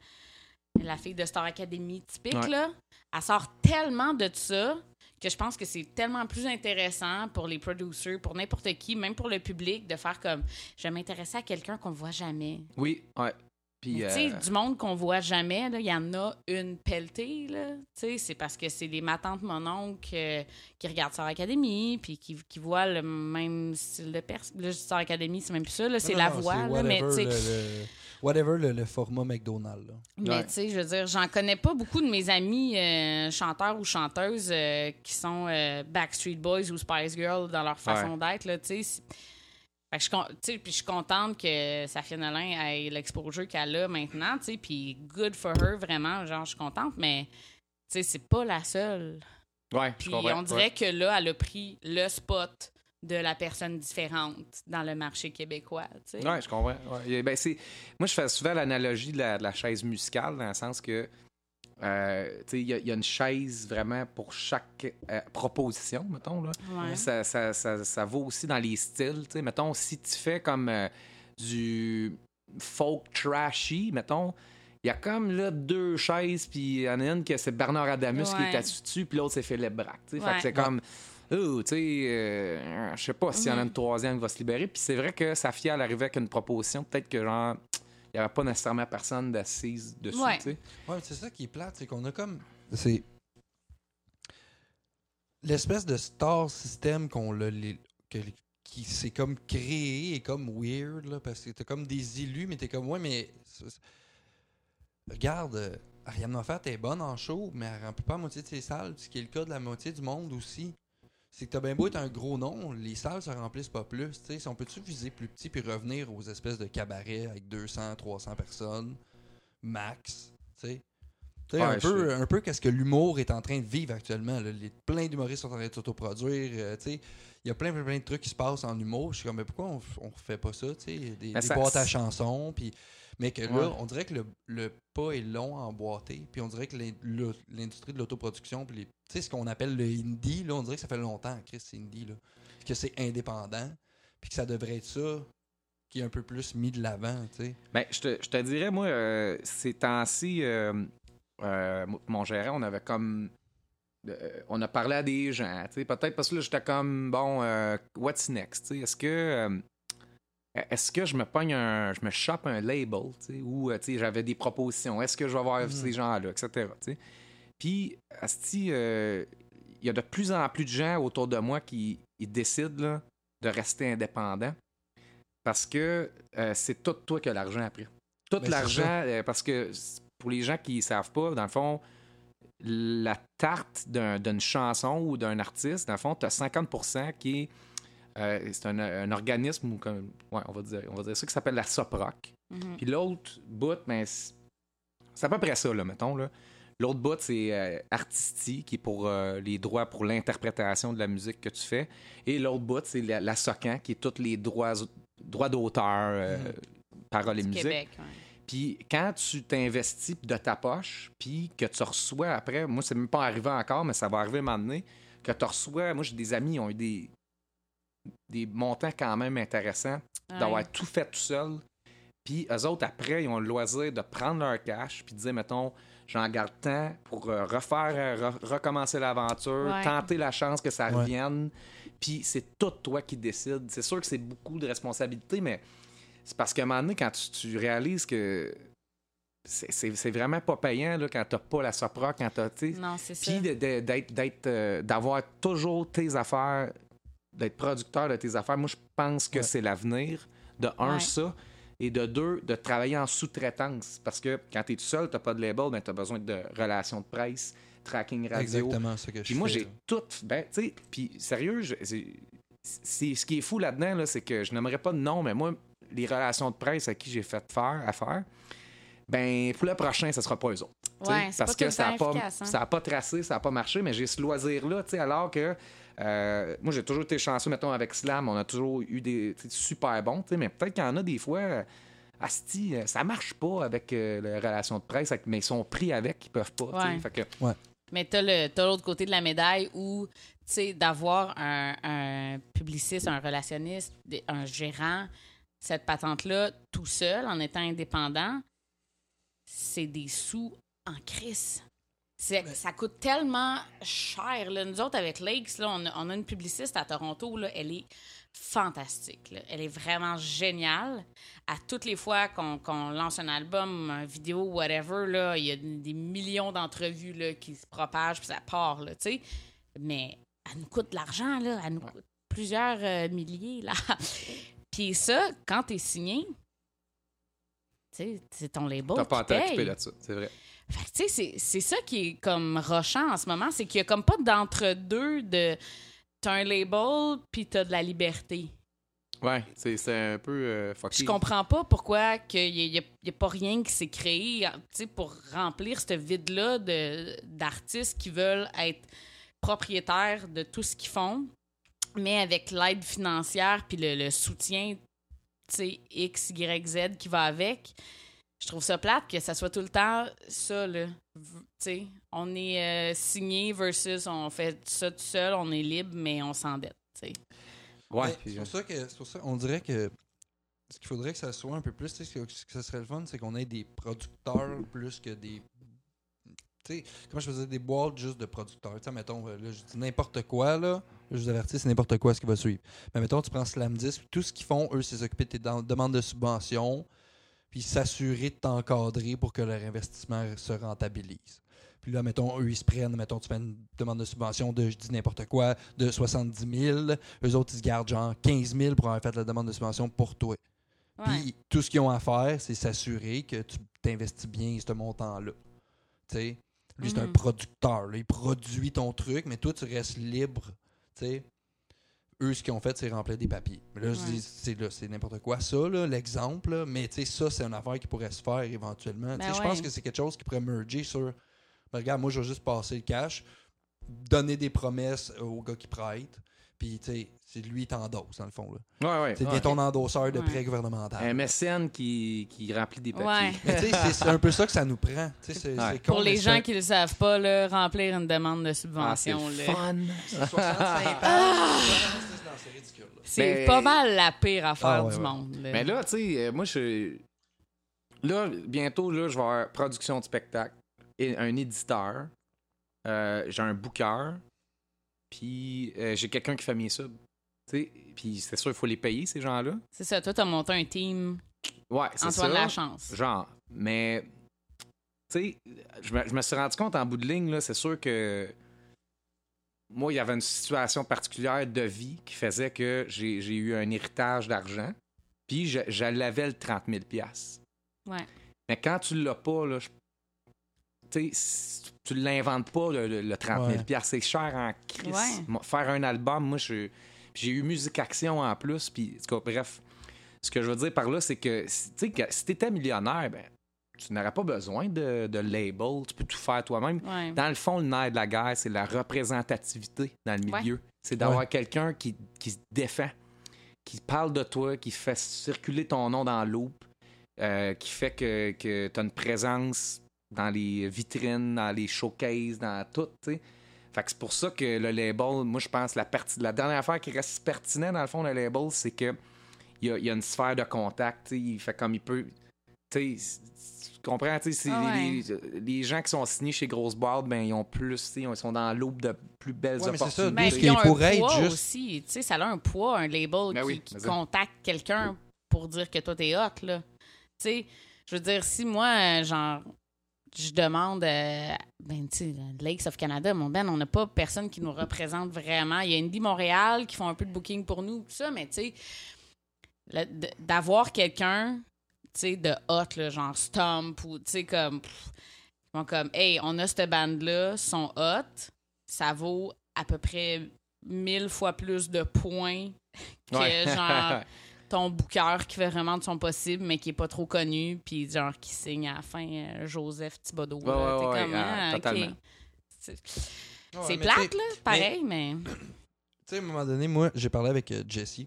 la fille de Star Academy typique, Ouais. là. Elle sort tellement de ça que je pense que c'est tellement plus intéressant pour les producers, pour n'importe qui, même pour le public, de faire comme je vais m'intéresser à quelqu'un qu'on voit jamais. Oui, ouais. Puis, Tu sais, euh, du monde qu'on voit jamais, là, il y en a une pelletée, là. Tu sais, c'est parce que c'est des matantes mononcle euh, qui regardent Star Academy, puis qui, qui voient le même style de personne. Là, Star Academy, c'est même plus ça, là, c'est la voix, là, mais tu sais, le- le- Whatever le, le format McDonald's. là. mais Ouais. tu sais, je veux dire, j'en connais pas beaucoup de mes amis euh, chanteurs ou chanteuses euh, qui sont euh, Backstreet Boys ou Spice Girls dans leur façon d'être, là, tu sais. c'est- Fait que je, je suis contente que Safia Nolin ait l'exposure qu'elle a maintenant, tu sais, puis good for her, vraiment, genre, je suis contente, mais, tu sais, c'est pas la seule. ouais, je Puis comprends. on dirait que là, elle a pris le spot de la personne différente dans le marché québécois, tu sais. Ouais, je comprends. Ouais. Ben, c'est... Moi, je fais souvent l'analogie de la, de la chaise musicale, dans le sens que euh, il y, a- il y a une chaise vraiment pour chaque euh, proposition, mettons. Là. Ouais. Ça, ça, ça, ça vaut aussi dans les styles. Mettons, si tu fais comme euh, du folk trashy, mettons, il y a comme là deux chaises, puis il y en a une que c'est Bernard Adamus qui est assis dessus, puis l'autre c'est Philippe Braque. Fait Ouais. que c'est comme. Oh, tu sais, euh, je sais pas s'il y en a une troisième qui va se libérer. Puis c'est vrai que Safia, elle arrivait avec une proposition, peut-être que genre, il n'y avait pas nécessairement personne d'assise dessus, Ouais. tu sais. Ouais, c'est ça qui est plate, c'est qu'on a comme. C'est. L'espèce de star system qu'on l'a. les- que- qui s'est comme créé est comme weird, là, parce que t'as comme des élus, mais t'es comme, ouais, mais. c'est- c'est- Regarde, euh, Ariane Moffat est bonne en show, mais elle remplit pas la moitié de ses salles, ce qui est le cas de la moitié du monde aussi. C'est que t'as bien beau être un gros nom, les salles se remplissent pas plus. tu sais. Si on peut-tu viser plus petit puis revenir aux espèces de cabarets avec 200, 300 personnes, max, tu sais? Ouais, un, peu, un peu qu'est-ce que l'humour est en train de vivre actuellement. là. Les, plein d'humoristes sont en train de s'autoproduire. euh. Il y a plein, plein, plein de trucs qui se passent en humour. Je suis comme, mais pourquoi on, on fait pas ça? tu sais? Des, des ça- boîtes à chansons. Puis, mais que là, on dirait que le, le pas est long à emboîter. Puis on dirait que l'industrie de l'autoproduction, puis les- ce qu'on appelle le indie, là, on dirait que ça fait longtemps, Chris, indie, là. Que c'est indépendant. Puis que ça devrait être ça qui est un peu plus mis de l'avant. Ben, je te, je te dirais, moi, euh, ces temps-ci, euh, euh, mon gérant, on avait comme. euh, on a parlé à des gens, tu sais, peut-être parce que là, j'étais comme, bon, euh, what's next, tu sais, est-ce que. euh, est-ce que je me pogne un. Je me chope un label, tu sais, ou, tu sais, j'avais des propositions, est-ce que je vais voir Mhm. ces gens-là, etc., tu sais? Puis, asti, il y a de plus en plus de gens autour de moi qui ils décident, là, de rester indépendants parce que c'est tout toi qui as l'argent après. Tout Ben, l'argent, parce que pour les gens qui ne savent pas, dans le fond, la tarte d'un- d'une chanson ou d'un artiste, dans le fond, tu as 50% qui est. euh, c'est un, un organisme, ou comme, ouais, on, va dire, on va dire ça, qui s'appelle la SOPROC. Mhm. Puis l'autre bout, ben, c'est à peu près ça, là, mettons. Là. L'autre bout, c'est euh, Artisti, qui est pour euh, les droits pour l'interprétation de la musique que tu fais. Et l'autre bout, c'est la, la SOCAN, qui est tous les droits, droits d'auteur, euh, Mhm. paroles et Du musique. Québec, ouais. Puis quand tu t'investis de ta poche, puis que tu reçois après, moi, c'est même pas arrivé encore, mais ça va arriver un moment donné, que tu reçois, moi, j'ai des amis qui ont eu des, des montants quand même intéressants, d'avoir tout fait tout seul. Puis eux autres, après, ils ont le loisir de prendre leur cash, puis de dire, mettons, j'en garde tant pour euh, refaire, euh, re- recommencer l'aventure, Ouais. tenter la chance que ça Ouais. revienne. Puis c'est tout toi qui décides. C'est sûr que c'est beaucoup de responsabilité, mais c'est parce qu'à un moment donné, quand tu, tu réalises que c'est- c'est c'est vraiment pas payant là, quand t'as pas la SOPRA, quand t'as. Non, c'est ça. Puis de- de- d'être, d'être, euh, d'avoir toujours tes affaires, d'être producteur de tes affaires, moi je pense que Ouais. c'est l'avenir. De un, Ouais. ça. Et de deux, de travailler en sous-traitance. Parce que quand tu es tout seul, tu pas de label, mais tu as besoin de relations de presse, tracking radio. Exactement ce que je Puis moi, fais, j'ai tout. Ben, tu sais, puis sérieux, je- c'est- c'est, ce qui est fou là-dedans, là, c'est que je n'aimerais pas de nom, mais moi, les relations de presse à qui j'ai fait faire, à faire, ben, pour le prochain, ça sera pas eux autres. tu sais, Ouais, c'est parce pas que ça n'a pas, hein. ça a pas tracé, ça n'a pas marché, mais j'ai ce loisir-là, tu sais, alors que euh, moi, j'ai toujours été chanceux, mettons, avec Slam, on a toujours eu des super bons, tu sais, mais peut-être qu'il y en a des fois. Asti, euh, ça marche pas avec euh, les relations de presse, mais ils sont pris avec, ils peuvent pas. tu sais. Ouais. Fait que, Mais t'as le t'as l'autre côté de la médaille où, tu sais, d'avoir un, un publiciste, un relationniste, un gérant, cette patente-là, tout seul, en étant indépendant, c'est des sous en crise. Ça coûte tellement cher. là. Nous autres, avec Lakes, là, on, a, on a une publiciste à Toronto. Là, elle est fantastique. là. Elle est vraiment géniale. À toutes les fois qu'on lance un album, une vidéo, whatever, là, il y a des millions d'entrevues là, qui se propagent, puis ça part. Là, tu sais. Mais elle nous coûte de l'argent. Elle nous coûte plusieurs euh, milliers. Là. Puis ça, quand tu es signé, c'est ton label. t'as pas à ça, c'est vrai. Fait que, tu sais, c'est- ça qui est comme rochant en ce moment, c'est qu'il y a comme pas d'entre-deux de. T'as un label, puis t'as de la liberté. Ouais, c'est c'est un peu euh, fucké. Je comprends pas pourquoi il n'y a, y a pas rien qui s'est créé pour remplir ce vide-là de- d'artistes qui veulent être propriétaires de tout ce qu'ils font, mais avec l'aide financière puis le, le soutien tu sais, X, Y, Z qui va avec. Je trouve ça plate que ça soit tout le temps ça, là. V- Tu sais, on est euh, signé versus on fait ça tout seul, on est libre, mais on s'endette, tu sais. Ouais, c'est pour ça que c'est pour ça on dirait que ce qu'il faudrait que ça soit un peu plus, tu sais, ce que, ça serait le fun, c'est qu'on ait des producteurs plus que des. Tu sais, comment je faisais des boîtes juste de producteurs. Tu sais, mettons, euh, là, je dis n'importe quoi, là. Je vous avertis, c'est n'importe quoi ce qui va suivre. Mais mettons, tu prends Slam 10, puis tout ce qu'ils font, eux, c'est s'occuper de tes demandes de subvention, puis s'assurer de t'encadrer pour que leur investissement se rentabilise. Puis là, mettons, eux, ils se prennent, mettons, tu fais une demande de subvention de, je dis n'importe quoi, de 70 000. Eux autres, ils se gardent genre 15 000 pour avoir fait la demande de subvention pour toi. Ouais. Puis tout ce qu'ils ont à faire, c'est s'assurer que tu t'investis bien ce montant-là. Tu sais, lui, c'est un Mhm. producteur. là. Il produit ton truc, mais toi, tu restes libre. Eux, ce qu'ils ont fait, c'est remplir des papiers. Mais là, je dis, c'est n'importe quoi, ça, l'exemple. Mais tu sais, ça, c'est une affaire qui pourrait se faire éventuellement. Ben Je ouais. pense que c'est quelque chose qui pourrait merger sur. Ben, regarde, moi, je vais juste passer le cash, donner des promesses au gars qui prête. Puis, tu sais, c'est lui qui t'endosse, dans le fond. là. ouais, ouais. C'est ouais. bien ton endosseur de prêt gouvernemental. Un mécène qui, qui remplit des papiers. Ouais. Mais tu sais, c'est- c'est un peu ça que ça nous prend. C'est- c'est con, Pour les c'est gens qui ne le savent pas, là, remplir une demande de Ah, c'est subvention, le là. fun. c'est 65 pages. C'est ridicule. là. c'est Mais- pas mal la pire affaire Ah, du monde. là. Mais là, tu sais, euh, moi, je. Là, bientôt, là, je vais avoir production de spectacle, et un éditeur, euh, j'ai un booker, puis euh, j'ai quelqu'un qui fait mes subs. Puis c'est sûr, il faut les payer, ces gens-là. C'est ça, toi, t'as monté un team Ouais, c'est ça. Antoine Lachance. Genre, mais, tu sais, je me, je me suis rendu compte en bout de ligne, là, c'est sûr que moi, il y avait une situation particulière de vie qui faisait que j'ai j'ai eu un héritage d'argent, puis je, je l'avais le 30 000 Ouais. Mais quand tu l'as pas, là, je- tu sais, tu l'inventes pas, le, le- le 30 000 Ouais. C'est cher en crise. Ouais. Faire un album, moi, je- j'ai eu Musique Action en plus, puis, en tout cas, bref. Ce que je veux dire par là, c'est que, si- tu que si t'étais millionnaire, ben, tu n'aurais pas besoin de, de label, tu peux tout faire toi-même. Ouais. Dans le fond, le nerf de la guerre, c'est la représentativité dans le Ouais. milieu. C'est d'avoir quelqu'un qui, qui se défend, qui parle de toi, qui fait circuler ton nom dans l'oupe, euh, qui fait que, que tu as une présence dans les vitrines, dans les showcases, dans tout, tu sais. Fait que c'est pour ça que le label, moi, je pense, la, partie, la dernière affaire qui reste pertinent dans le fond, le label, c'est que il y a, il y a une sphère de contact, tu sais. Il fait comme il peut. Tu sais, tu comprends, tu sais, c'est Ah ouais. les, les gens qui sont signés chez Grosse Boîte, ben, ils ont plus, tu sais, ils sont dans l'aube de plus belles Ouais, mais c'est ça, opportunités. Ben, ils ont un pourrait être poids juste- aussi. Tu sais, ça a un poids, un label Ben qui, oui, qui mais ça- contacte quelqu'un pour dire que toi, t'es hot, là. Tu sais, je veux dire, si moi, euh, genre, je demande, euh, ben, tu sais, Lakes of Canada, mon Ben, on n'a pas personne qui nous représente vraiment. Il y a Indie Montréal qui font un peu de booking pour nous, tout ça, mais tu sais, d'avoir quelqu'un, tu sais, de hot, là, genre Stomp ou, tu sais, comme, pff, comme, hey, on a cette bande-là, sont hot, ça vaut à peu près mille fois plus de points que, Ouais. genre, ton booker qui fait vraiment de son possible, mais qui est pas trop connu, puis genre, qui signe à la fin euh, Joseph Thibodeau. Ouais, là. ouais, comme, ah. C'est Ouais, plate, là, pareil, mais... Tu sais, à un moment donné, moi, j'ai parlé avec euh, Jesse.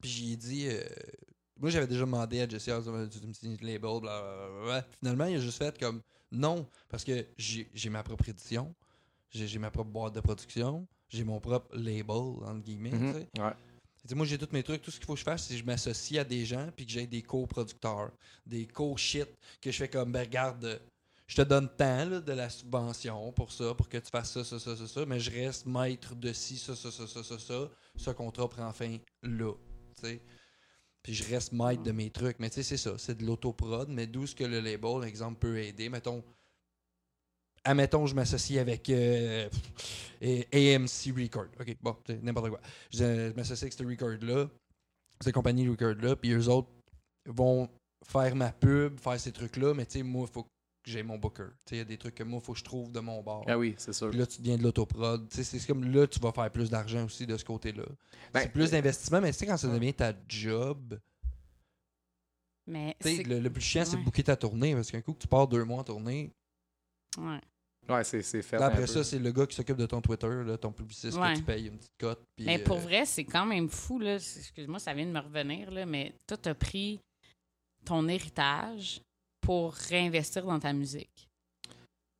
Puis j'ai dit. euh, moi, j'avais déjà demandé à Jesse, ah, tu me signes le label, blablabla. Finalement, il a juste fait comme non, parce que j'ai ma propre édition, j'ai ma propre boîte de production, j'ai mon propre label, entre guillemets. Mhm. tu sais. Ouais. Moi, j'ai tous mes trucs. Tout ce qu'il faut que je fasse, c'est que je m'associe à des gens puis que j'ai des co-producteurs, des co-shit, que je fais comme, ben, regarde, je te donne tant de la subvention pour ça, pour que tu fasses ça, ça, ça, ça, ça, mais je reste maître de ci, ça, ça, ça, ça, ça, ça. Ce contrat prend fin là. tu sais. Puis je reste maître de mes trucs. Mais tu sais, c'est ça, c'est de l'autoprod, mais d'où ce que le label, exemple, peut aider. Mettons, admettons, je m'associe avec euh, et- AMC Record. OK, bon, c'est n'importe quoi. Je, je m'associe avec ce record-là, cette compagnie de record-là, puis eux autres vont faire ma pub, faire ces trucs-là, mais tu sais, moi, il faut que j'ai mon booker. Tu sais, il y a des trucs que moi, il faut que je trouve de mon bord. Ah oui, c'est sûr. Puis là, tu deviens de l'autoprod. Tu sais, c'est comme là, tu vas faire plus d'argent aussi de ce côté-là. Ben, c'est plus d'investissement, mais tu sais, quand ça devient ta job, mais tu sais, c'est- le, le plus chiant, c'est de booker ta tournée, parce qu'un coup que tu pars deux mois en tournée, ouais. Ouais, c'est c'est fait. là, après peu. ça, c'est le gars qui s'occupe de ton Twitter, là, ton publiciste Ouais. que tu payes une petite cote. puis, Mais pour euh, vrai, c'est quand même fou, Excuse-moi, ça vient de me revenir, là, mais toi, t'as pris ton héritage pour réinvestir dans ta musique.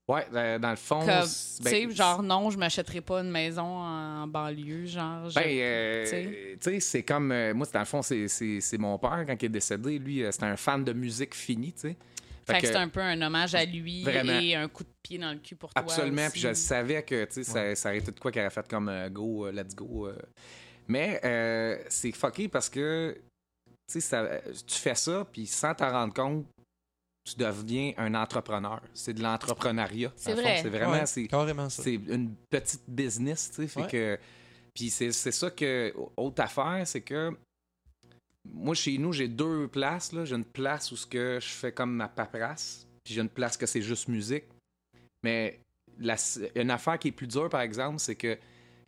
Ouais, euh, dans le fond. Tu sais, ben, genre, non, je m'achèterai pas une maison en banlieue, genre. Ben, euh, tu sais. tu sais, c'est comme. euh, moi, dans le fond, c'est- c'est c'est mon père, quand il est décédé. Lui, euh, c'était un fan de musique finie, tu sais. Fait que que- c'est un peu un hommage à lui Vraiment. et un coup de pied dans le cul pour toi. Absolument, aussi. puis je savais que tu sais, ça, ça aurait été de quoi qu'il aurait fait comme euh, go, euh, let's go. euh. Mais euh, c'est fucké parce que tu sais, ça- tu fais ça, puis sans t'en rendre compte, tu deviens un entrepreneur. C'est de l'entrepreneuriat. C'est vrai. C'est vraiment. ouais, c'est- carrément ça. c'est une petite business, tu sais. Fait Ouais. que. Puis c'est c'est ça que. Autre affaire, c'est que. Moi, chez nous, j'ai deux places. là. J'ai une place où ce que je fais comme ma paperasse. Puis j'ai une place que c'est juste musique. Mais la, une affaire qui est plus dure, par exemple, c'est que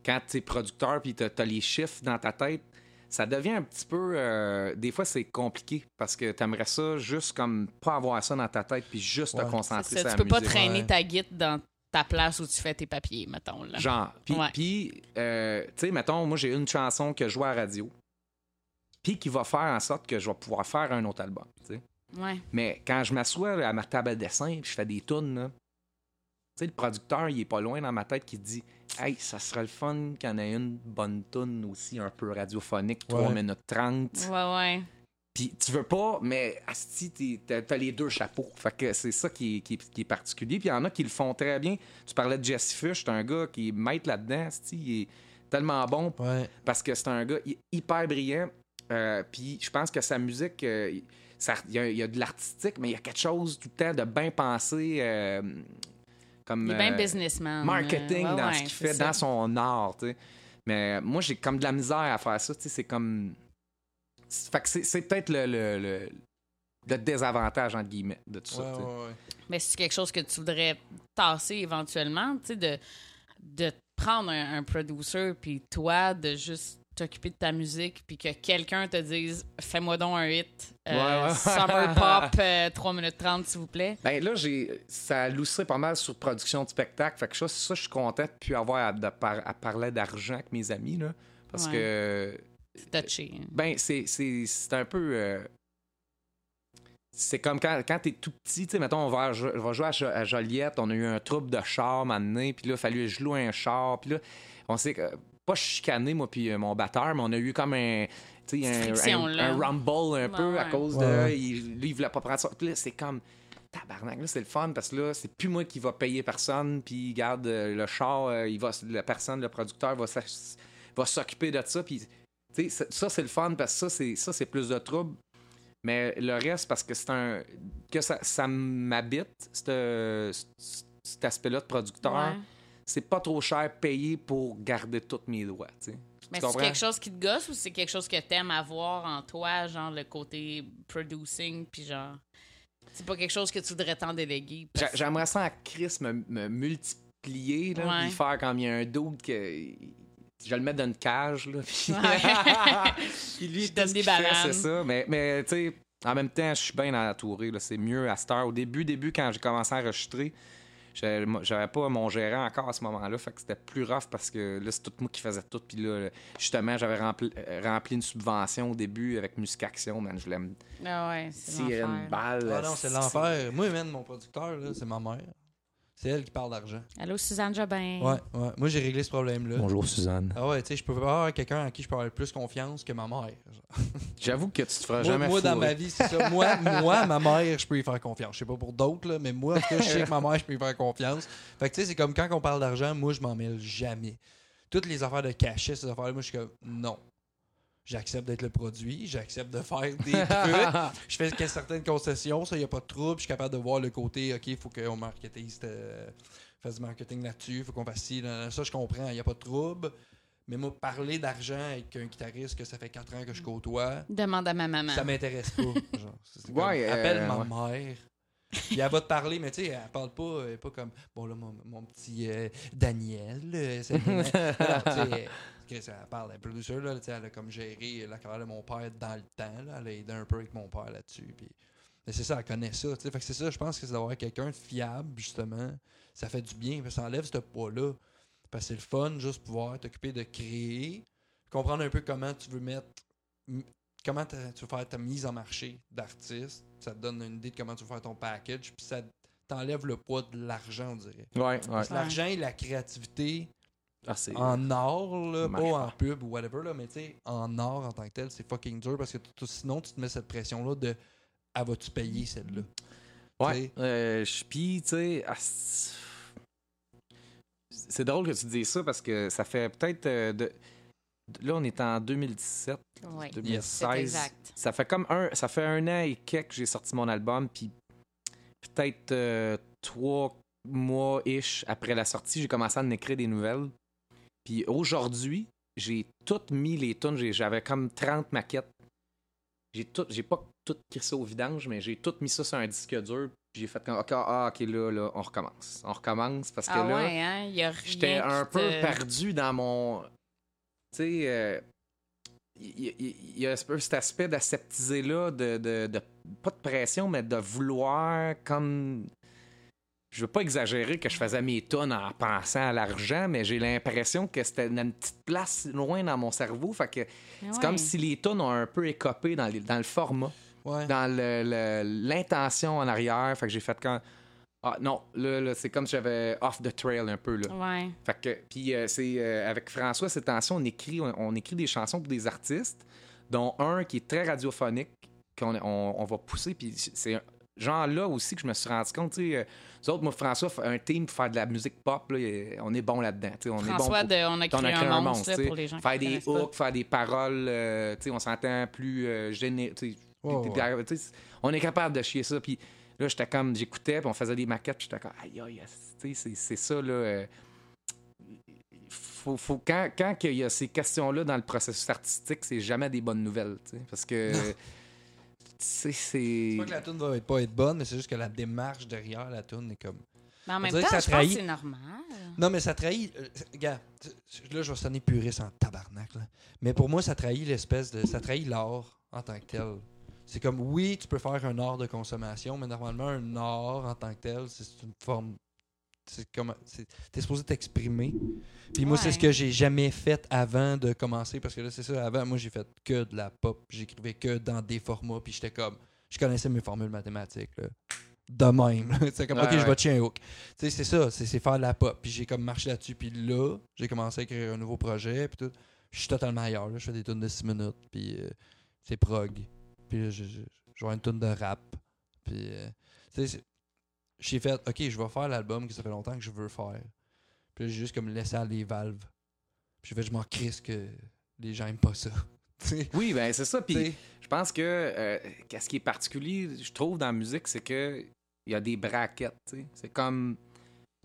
quand tu es producteur puis tu as, les chiffres dans ta tête, ça devient un petit peu. euh, des fois, c'est compliqué parce que tu aimerais ça juste comme pas avoir ça dans ta tête puis juste Ouais. te concentrer sur la tu peux pas traîner Ouais. ta guite dans ta place où tu fais tes papiers, mettons. Là. Genre, puis, Ouais. puis, euh, tu sais, mettons, moi, j'ai une chanson que je joue à la radio, puis qui va faire en sorte que je vais pouvoir faire un autre album, tu sais. Ouais. Mais quand je m'assois à ma table à dessin, je fais des tunes, là, tu sais, le producteur, il est pas loin dans ma tête qui dit « Hey, ça serait le fun qu'il y en ait une bonne tune aussi, un peu radiophonique, 3 Ouais. minutes 30. Ouais, ouais. Puis tu veux pas, mais asti, t'as t'as les deux chapeaux. Fait que c'est ça qui est, qui, est, qui est particulier. Puis il y en a qui le font très bien. Tu parlais de Jesse Fish, c'est un gars qui est maître là-dedans. asti, Il est tellement bon Ouais. parce que c'est un gars hy- hyper brillant. Euh, puis je pense que sa musique, euh, il y, a- il y a de l'artistique, mais il y a quelque chose tout le temps de bien pensé. euh, comme, Il est bien euh, businessman. marketing euh, ouais, dans ouais, ce qu'il fait, ça. dans son art, tu sais. Mais moi, j'ai comme de la misère à faire ça, c'est comme... c'est- Fait que c'est, c'est peut-être le, le, le, le désavantage, entre guillemets, de tout ça, Ouais, tu sais. ouais, ouais. Mais c'est quelque chose que tu voudrais tasser éventuellement, tu sais, de, de prendre un, un producer, puis toi, de juste t'occuper de ta musique, puis que quelqu'un te dise « Fais-moi donc un hit, euh, Ouais, ouais. Summer Pop, euh, 3 minutes 30, s'il vous plaît. Ben là, j'ai, ça a loussé pas mal sur production de spectacle. Fait que ça, ça je suis content de plus avoir à, de par- à parler d'argent avec mes amis, là. Parce Ouais. que C'est touché. hein. Ben, c'est, c'est, c'est un peu. euh, c'est comme quand, quand t'es tout petit, tu sais, mettons, on va, à Jo- on va jouer à, Jo- à Joliette, on a eu un trouble de char maintenant, puis là, il a fallu que je loue un char, puis là, on s'est que- pas chicané, moi, puis euh, mon batteur, mais on a eu comme un. tu sais, Un, un, un rumble un peu Ouais, à cause Ouais, de. ouais. Il, lui, il voulait pas prendre ça. Puis là, c'est comme. Tabarnak, là, c'est le fun parce que là, c'est plus moi qui va payer personne, puis garde euh, le char, euh, il va, la personne, le producteur va s'occuper de ça, puis tu sais, ça, c'est le fun parce que ça, c'est, ça, c'est plus de trouble. Mais le reste, parce que c'est un. que ça, ça m'habite, ce- ce- cet aspect-là de producteur, Ouais. C'est pas trop cher payé pour garder tous mes sais. Mais c'est quelque chose qui te gosse ou c'est quelque chose que t'aimes avoir en toi, genre le côté producing, puis genre. C'est pas quelque chose que tu voudrais t'en déléguer. parce- J'aimerais ça à Chris me, me multiplier, là, Ouais. puis faire comme il y a un doute que. Je le mets dans une cage, là. Puis, Ouais. Puis lui, Je donne des bananes. C'est ça. Mais, mais tu sais, en même temps, je suis bien entouré. C'est mieux à cette heure. Au début, début quand j'ai commencé à enregistrer, j'avais pas mon gérant encore à ce moment-là. Fait que c'était plus rough parce que là, c'est tout moi qui faisais tout. Puis là, justement, j'avais rempli, euh, rempli une subvention au début avec Musique Action. Man, je voulais me Ah ouais, tirer une balle. Ah non, c'est l'enfer. Moi, man, mon producteur, là, c'est ma mère. C'est elle qui parle d'argent. Allô, Suzanne Jobin. Ouais, ouais. Moi, j'ai réglé ce problème-là. Bonjour, Suzanne. Ah ouais, tu sais, je peux pas avoir quelqu'un à qui je peux avoir plus confiance que ma mère. J'avoue que tu te feras Moi, jamais moi, dans ma vie, c'est ça. Moi, moi, ma mère, je peux y faire confiance. Je sais pas pour d'autres, là, mais moi, en je sais que ma mère, je peux y faire confiance. Fait que tu sais, c'est comme quand on parle d'argent, moi, je m'en mêle jamais. Toutes les affaires de cachet, ces affaires-là, moi, je suis comme non. J'accepte d'être le produit, j'accepte de faire des trucs. Je fais certaines concessions, ça, il n'y a pas de trouble. Je suis capable de voir le côté, OK, il faut qu'on marketise, euh, fasse du marketing là-dessus, il faut qu'on fasse ci, là, là. ça, je comprends, il n'y a pas de trouble. Mais moi, parler d'argent avec un guitariste que ça fait 4 ans que je côtoie, Demande à ma maman. ça m'intéresse pas. Genre, c'est comme, Ouais, euh, appelle ma ouais. mère. Puis elle va te parler, mais tu sais, elle parle pas, elle est pas comme, bon là, mon, mon petit euh, Daniel. euh, c'est- Chris, elle parle d'un producer, là, tu sais, elle a comme géré la carrière de mon père dans le temps. Là, elle a aidé un peu avec mon père là-dessus. Puis, mais c'est ça, elle connaît ça. Fait que c'est ça, je pense que c'est d'avoir quelqu'un de fiable, justement. Ça fait du bien, parce que ça enlève ce poids-là. Parce que c'est le fun, juste pouvoir t'occuper de créer, comprendre un peu comment tu veux mettre comment tu veux faire ta mise en marché d'artiste. Ça te donne une idée de comment tu veux faire ton package. Puis ça t'enlève le poids de l'argent, on dirait. Ouais, ouais. Parce que L'argent et la créativité Ah, en art, là, pas en pub ou whatever, là, mais tu sais, en art en tant que tel, c'est fucking dur parce que sinon, tu te mets cette pression-là de Ah, vas-tu payer celle-là Ouais. Tu sais? Euh, Puis, tu sais, ah, c'est- drôle que tu dises ça parce que ça fait peut-être. euh, de... Là, on est en 2017, Ouais. C'est 2016. exact. Ça fait comme un, ça fait un an et quelques que j'ai sorti mon album, puis peut-être euh, trois mois ish après la sortie, j'ai commencé à en écrire des nouvelles. Puis aujourd'hui, j'ai toutes mis les tunes, j'avais comme 30 maquettes. J'ai tout, j'ai pas tout crissé au vidange, mais j'ai tout mis ça sur un disque dur. Puis j'ai fait comme, OK, ah, ok, là, là, on recommence. On recommence parce que Ah là, ouais, hein? Y j'étais un peu perdu dans mon. Tu sais, euh, il y, il- il y a un peu cet aspect d'aseptiser-là, de, de, de- Pas de pression, mais de vouloir comme. Je veux pas exagérer que je faisais mes tonnes en pensant à l'argent, mais j'ai l'impression que c'était une petite place loin dans mon cerveau. Fait que c'est Ouais. comme si les tonnes ont un peu écopé dans, les- dans le format Ouais. dans l'intention en arrière. Fait que j'ai fait quand. Ah non, là, là, c'est comme si j'avais off the trail un peu. Là. Ouais. Fait que, puis euh, c'est euh, avec François, ces temps-ci, on écrit, on, on écrit des chansons pour des artistes, dont un qui est très radiophonique, qu'on on, on va pousser. Puis c'est genre là aussi que je me suis rendu compte. Tu sais, euh, nous autres, moi, François, un team pour faire de la musique pop, là, et on est bon là-dedans. tu sais, On est bon François, pour- de, on a on créé a créé un un monstre, là, pour les gens faire qui des hooks, faire des paroles, euh, tu sais, on s'entend plus euh, ouais. tu sais, On est capable de chier ça. Puis là, j'étais comme, j'écoutais, puis on faisait des maquettes, puis j'étais comme, aïe, aïe, tu sais, c'est- c'est ça, là. euh, faut, faut, quand, quand il y a ces questions-là dans le processus artistique, c'est jamais des bonnes nouvelles, tu sais, parce que, tu sais, c'est... C'est pas que la tune va être, pas être bonne, mais c'est juste que la démarche derrière la tune est comme. Mais en même temps, que ça je pense trahit. que c'est normal. Non, mais ça trahit. euh, Regarde, là, je vais sonner puriste en tabarnak. Là. Mais pour moi, ça trahit l'espèce de. Ça trahit l'art en tant que tel. C'est comme, oui, tu peux faire un art de consommation, mais normalement, un art en tant que tel, c'est une forme. C'est comme. T'es supposé t'exprimer. Puis moi, c'est ce que j'ai jamais fait avant de commencer. Parce que là, c'est ça. Avant, moi, j'ai fait que de la pop. J'écrivais que dans des formats. Puis j'étais comme. je connaissais mes formules mathématiques. Là. De même. C'est comme, Ouais, ok, je vais te chier un hook. Tu sais, c'est ça, c'est faire de la pop. Puis j'ai comme marché là-dessus. Puis là, j'ai commencé à écrire un nouveau projet. Puis tout. Je suis totalement ailleurs. là. Je fais des tunes de 6 minutes. Puis euh, c'est prog. Puis là, je, je, je vois une tune de rap. Puis, euh, j'ai fait, ok, je vais faire l'album que ça fait longtemps que je veux faire. Puis là, j'ai juste comme laissé aller les valves. Puis j'ai fait, je m'en crisse que les gens aiment pas ça. Oui, ben c'est ça. Puis je pense que euh, qu'est-ce qui est particulier, je trouve, dans la musique, c'est que il y a des braquettes. C'est comme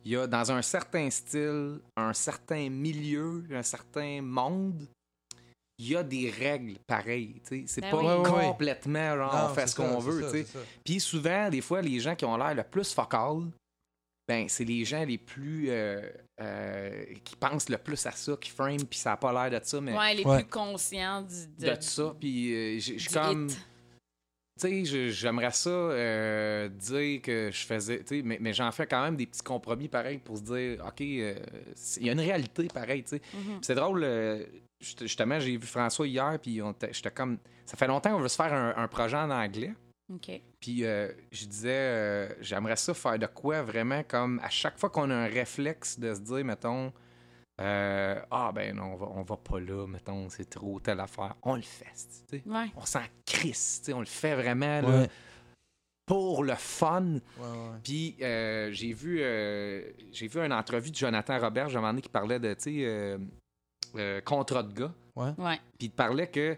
il y a dans un certain style, un certain milieu, un certain monde, il y a des règles pareilles. tu sais. C'est Ben pas oui. Complètement genre, Non, on fait ce qu'on veut. Puis souvent, des fois, les gens qui ont l'air le plus focal, ben c'est les gens les plus euh, euh, qui pensent le plus à ça, qui frame, puis ça n'a pas l'air de ça, mais Ouais, les Ouais. plus conscients du, de, ça. Puis euh, je suis comme. Tu sais, je- j'aimerais ça euh, dire que je faisais. tu sais, Mais, mais j'en fais quand même des petits compromis pareils pour se dire, OK, euh, il y a une réalité pareille. tu sais. Mhm. Puis C'est drôle, euh, justement, j'ai vu François hier, puis j'étais comme. Ça fait longtemps qu'on veut se faire un, un projet en anglais. OK. Puis euh, je disais, euh, j'aimerais ça faire de quoi vraiment comme à chaque fois qu'on a un réflexe de se dire, mettons, euh, ah ben non, on va, on va pas là, mettons, c'est trop telle affaire. On le fait, tu sais. Ouais. On s'en crisse, tu sais, on le fait vraiment là, Ouais, pour le fun. ouais. Puis euh, j'ai vu euh, j'ai vu une entrevue de Jonathan Robert, j'ai un moment donné qui parlait de, tu sais, euh, contrat de gars. Ouais. Puis il parlait que.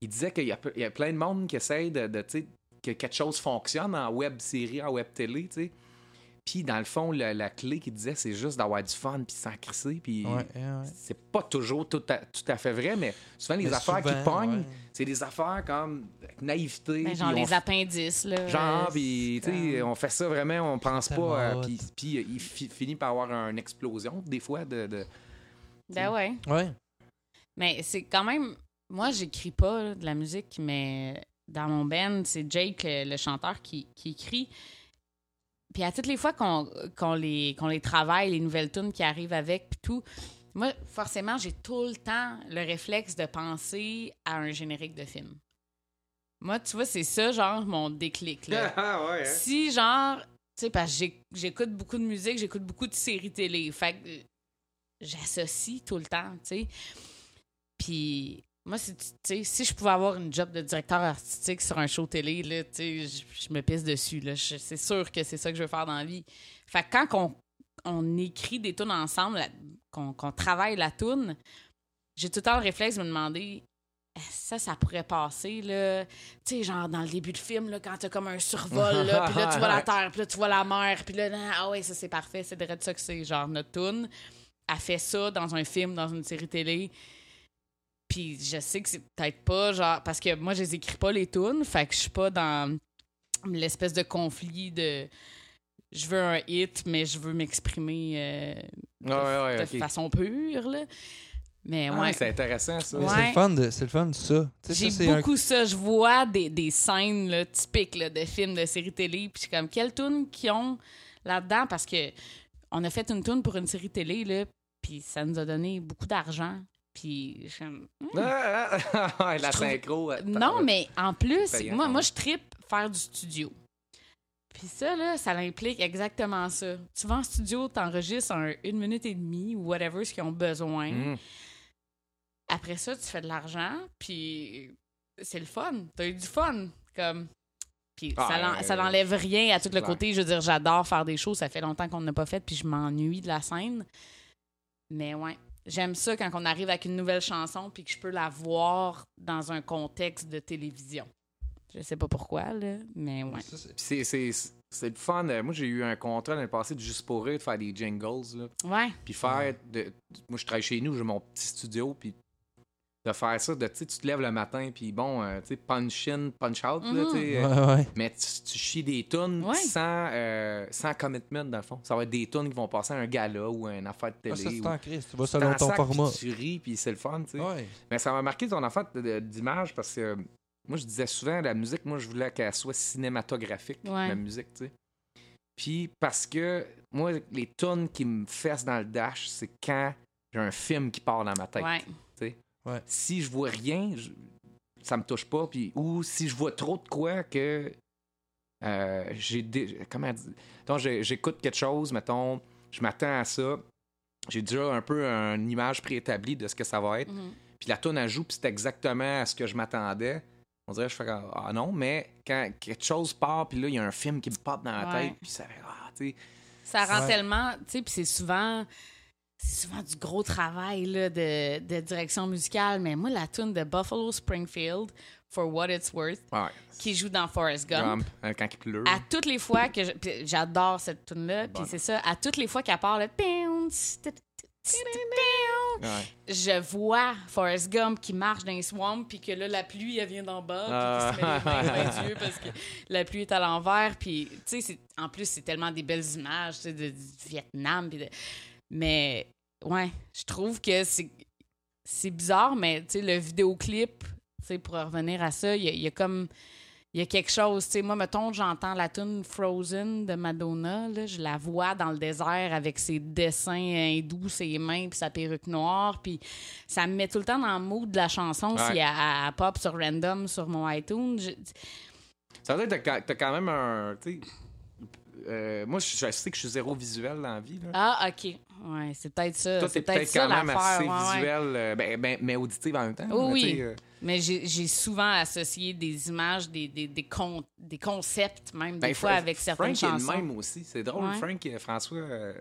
Il disait qu'il y, a y plein de monde qui essaye de, de, tu sais, que quelque chose fonctionne en web série, en web télé, tu sais. Puis dans le fond, la, la clé qu'il disait, c'est juste d'avoir du fun, puis s'en crisser. Puis Ouais, ouais, ouais. c'est pas toujours tout à, tout à fait vrai, mais souvent les Mais affaires qui pognent, ouais. c'est des affaires comme avec naïveté. Ben, genre les appendices, là. Genre, puis, tu sais, on fait ça vraiment, on pense pas. euh, puis, euh, il fi- finit par avoir une explosion, des fois, de. de- Ben ouais. Ouais. Mais c'est quand même. Moi, j'écris pas là, de la musique, mais dans mon band, c'est Jake, le, chanteur, qui, qui écrit. Puis à toutes les fois qu'on qu'on les, qu'on les travaille, les nouvelles tunes qui arrivent avec, puis tout, moi, forcément, j'ai tout le temps le réflexe de penser à un générique de film. Moi, tu vois, c'est ça, genre, mon déclic. Là. Ah ouais, si, genre, tu sais, parce que j'écoute beaucoup de musique, j'écoute beaucoup de séries télé. Fait que j'associe tout le temps, tu sais. Puis, moi, si, je pouvais avoir une job de directeur artistique sur un show télé, là, je, me pisse dessus, C'est sûr que c'est ça que je veux faire dans la vie. Fait que quand on, on écrit des tunes ensemble, qu'on travaille la tune, j'ai tout le temps le réflexe de me demander ça, ça pourrait passer, là? Tu sais, genre dans le début du film, là, quand t'as comme un survol, là, puis là, tu vois la terre, puis là, tu vois la mer, puis là, ah ouais, ça, c'est parfait, c'est de ça que c'est, genre, notre tune. Elle fait ça dans un film, dans une série télé. Puis je sais que c'est peut-être pas, genre, parce que moi, je les écris pas, les tunes, fait que je suis pas dans l'espèce de conflit de je veux un hit, mais je veux m'exprimer euh, de, Ouais, ouais, ouais, de ok. façon pure, là. Mais Ah, ouais. c'est intéressant, ça. Ouais. C'est le fun de, c'est le fun de ça. J'ai ça, c'est un- beaucoup ça. Je vois des, des scènes là, typiques là, de films, de séries télé. Puis je suis comme, quelle tune qu'ils ont là-dedans? Parce que on a fait une tune pour une série télé, là, puis ça nous a donné beaucoup d'argent. Puis Hmm. Ah, ah, ah, la Je trouve- synchro. attends. Non, mais en plus, payant, moi, moi, je tripe faire du studio. Puis ça, là, ça implique exactement ça. Tu vas en studio, t'enregistres en une minute et demie ou whatever, ce qu'ils ont besoin. Mm. Après ça, tu fais de l'argent, puis c'est le fun. T'as eu du fun. Comme. Puis Ah, ça, euh, ça n'enlève rien à tout le clair. côté. Je veux dire, j'adore faire des choses. Ça fait longtemps qu'on n'a pas fait, puis je m'ennuie de la scène. Mais ouais, j'aime ça quand on arrive avec une nouvelle chanson, puis que je peux la voir dans un contexte de télévision. Je sais pas pourquoi, là, mais ouais. C'est le fun. Euh, Moi, j'ai eu un contrat l'année passée de Juste pour rire, de faire des jingles. Là. Ouais, Puis faire. De, moi, je travaille chez nous, j'ai mon petit studio. Puis de faire ça, de, tu te lèves le matin, puis bon, euh, tu sais, punch in, punch out. là, Mhm. euh, Ouais, ouais. Mais tu, tu chies des Ouais. sans, euh, sans commitment, dans le fond. Ça va être des tunes qui vont passer à un gala ou à une affaire de Ah, télé. ça, c'est ou- en crise. Tu vas selon ton format. puis Tu ris, puis c'est le fun, tu sais. Ouais. Mais ça m'a marqué ton affaire d'image parce que euh, moi, je disais souvent, la musique, moi, je voulais qu'elle soit cinématographique, Ouais. la musique, tu sais. Puis parce que moi, les tunes qui me fessent dans le dash, c'est quand j'ai un film qui part dans ma tête. Ouais. Si je vois rien, je, ça me touche pas. Puis, ou si je vois trop de quoi que euh, j'ai. dé- Comment dire? J'écoute quelque chose, mettons, je m'attends à ça. J'ai déjà un peu une image préétablie de ce que ça va être. Mhm. Puis la tune ajoute, puis c'est exactement à ce que je m'attendais. On dirait, je fais ah non, mais quand quelque chose part, puis là, il y a un film qui me pop dans la Ouais. tête, puis ça fait, ah, tu sais. Ça rend Ouais. tellement, tu sais, puis c'est souvent, c'est souvent du gros travail là, de, de direction musicale. Mais moi, la tune de Buffalo Springfield, For What It's Worth, Ouais. qui joue dans Forrest Gump. Gump, euh, quand il pleut. À toutes les fois que j'adore cette tune là, puis c'est ça, à toutes les fois qu'elle part, là, je vois Forrest Gump qui marche dans les swamps, puis que là, la pluie, elle vient d'en bas, puis qu'il se met les mains dans les yeux parce que la pluie est à l'envers. Puis, tu sais, en plus, c'est tellement des belles images tu sais, de, du Vietnam. puis de- Mais, ouais, je trouve que c'est c'est bizarre, mais, tu sais, le vidéoclip, tu sais, pour revenir à ça, il y, a- il y a comme... Il y a quelque chose, tu sais, moi, mettons, j'entends la tune Frozen de Madonna, là, je la vois dans le désert avec ses dessins hindous, ses mains, puis sa perruque noire, puis ça me met tout le temps dans le mood de la chanson Ouais. si elle, elle pop sur random sur mon iTunes. Je- Ça veut dire que t'as quand même un. tu sais, euh, moi, je, je sais que je suis zéro visuel dans la vie. Là. Ah, OK. Ouais, c'est peut-être ça. Toi, c'est t'es peut-être ça quand même assez ouais, ouais. visuel, euh, ben, ben, mais auditif en même temps. Oh oui. euh, Mais j'ai j'ai souvent associé des images, des, des, des, con- des concepts, même, des ben, fois, Fra- avec certaines Frank chansons. est le même aussi. C'est drôle. Ouais. Frank, euh, François, euh,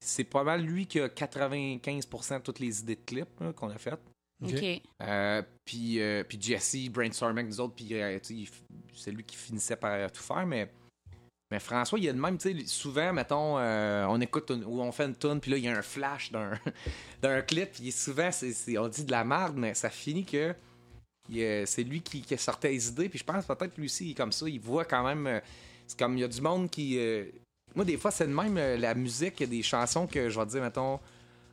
c'est pas mal lui qui a 95% de toutes les idées de clips qu'on a faites. Ok. OK. Euh, puis, euh, puis Jesse brainstorming avec nous autres, puis euh, c'est lui qui finissait par tout faire, mais, mais François, il y a le même, tu sais, souvent, mettons, euh, on écoute une- ou on fait une tune, puis là, il y a un flash d'un, d'un clip, puis souvent, on dit de la merde, mais ça finit que c'est lui qui, qui sortait les idées, puis je pense peut-être lui aussi, comme ça, il voit quand même, euh, c'est comme, il y a du monde qui... euh, moi, des fois, c'est de même, euh, la musique, il y a des chansons que je vais dire, mettons,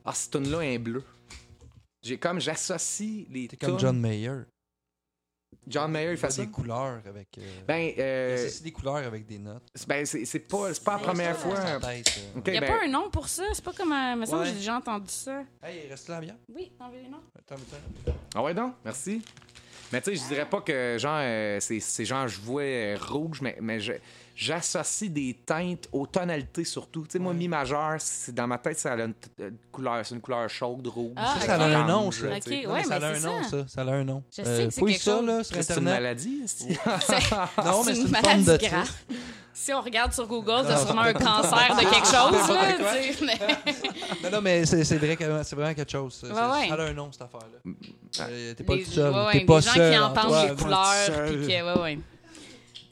ah, cette tune-là est bleue. J'ai comme, j'associe les T'es comme John Mayer. John Mayer, il Il fait ça? des couleurs avec. euh, Ben, euh, associe des couleurs avec des notes. c'est- ben c'est c'est pas, c'est pas la C'est première fois. Tête, euh, Il n'y a ben, pas un nom pour ça? C'est pas comme un. Me semble que Ouais. j'ai déjà entendu ça. Hey, reste là bien. Oui, t'en veux les noms? Attends, attends. Ah ouais, donc, merci. Mais tu sais, je dirais pas que genre, euh, c'est c'est genre, je vois euh, rouge, mais, mais j'associe des teintes aux tonalités surtout. Tu sais, moi, mi majeur, dans ma tête, ça a une euh, couleur, c'est une couleur chaude, rouge. Ah, ça, ça a ok. un nom, ça. là, tu sais. Ok, Non, ouais, mais ça a un c'est nom, ça. ça. A un nom. Je sais Euh, que c'est quelque ça, chose. C'est une maladie, c'est- Non, mais c'est une forme maladie de grave. Si on regarde sur Google, t'as sûrement un cancer de quelque chose, là, tu mais- Non, non, mais c'est c'est vrai que c'est vraiment quelque chose. Ça, Ouais, C'est- ouais. ça a un nom, cette affaire-là. Euh, T'es pas Les- le seul. ouais, ouais, T'es pas les gens seul. qui entendent Antoine. les couleurs, puis que, ouais, ouais.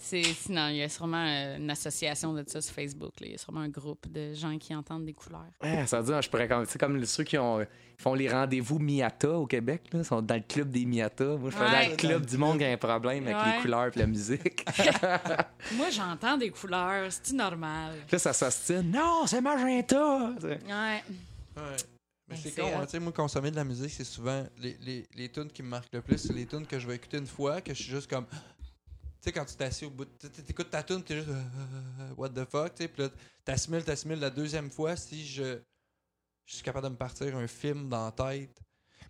C'est, sinon, il y a sûrement euh, une association de ça sur Facebook. là. Il y a sûrement un groupe de gens qui entendent des couleurs. Ouais, ça veut dire, je pourrais sais, comme ceux qui ont, qui font les rendez-vous Miata au Québec, là, sont dans le club des Miata. Moi, je fais Ouais. dans le club du monde qui a un problème avec Ouais. les couleurs et la musique. Moi, j'entends des couleurs. C'est normal? Puis là, ça s'ostine. Non, c'est magenta! Ouais. Ouais. Mais Ben, c'est c'est con, hein, tu sais, moi, consommer de la musique, c'est souvent les, les, les tunes qui me marquent le plus, c'est les tunes que je vais écouter une fois, que je suis juste comme. Tu sais, quand tu t'assieds au bout, de- tu sais, t'écoutes ta tune, t'es juste. euh, what the fuck, tu sais, puis là, t'assimiles, t'assimiles la deuxième fois si je. Je suis capable de me partir un film dans la tête.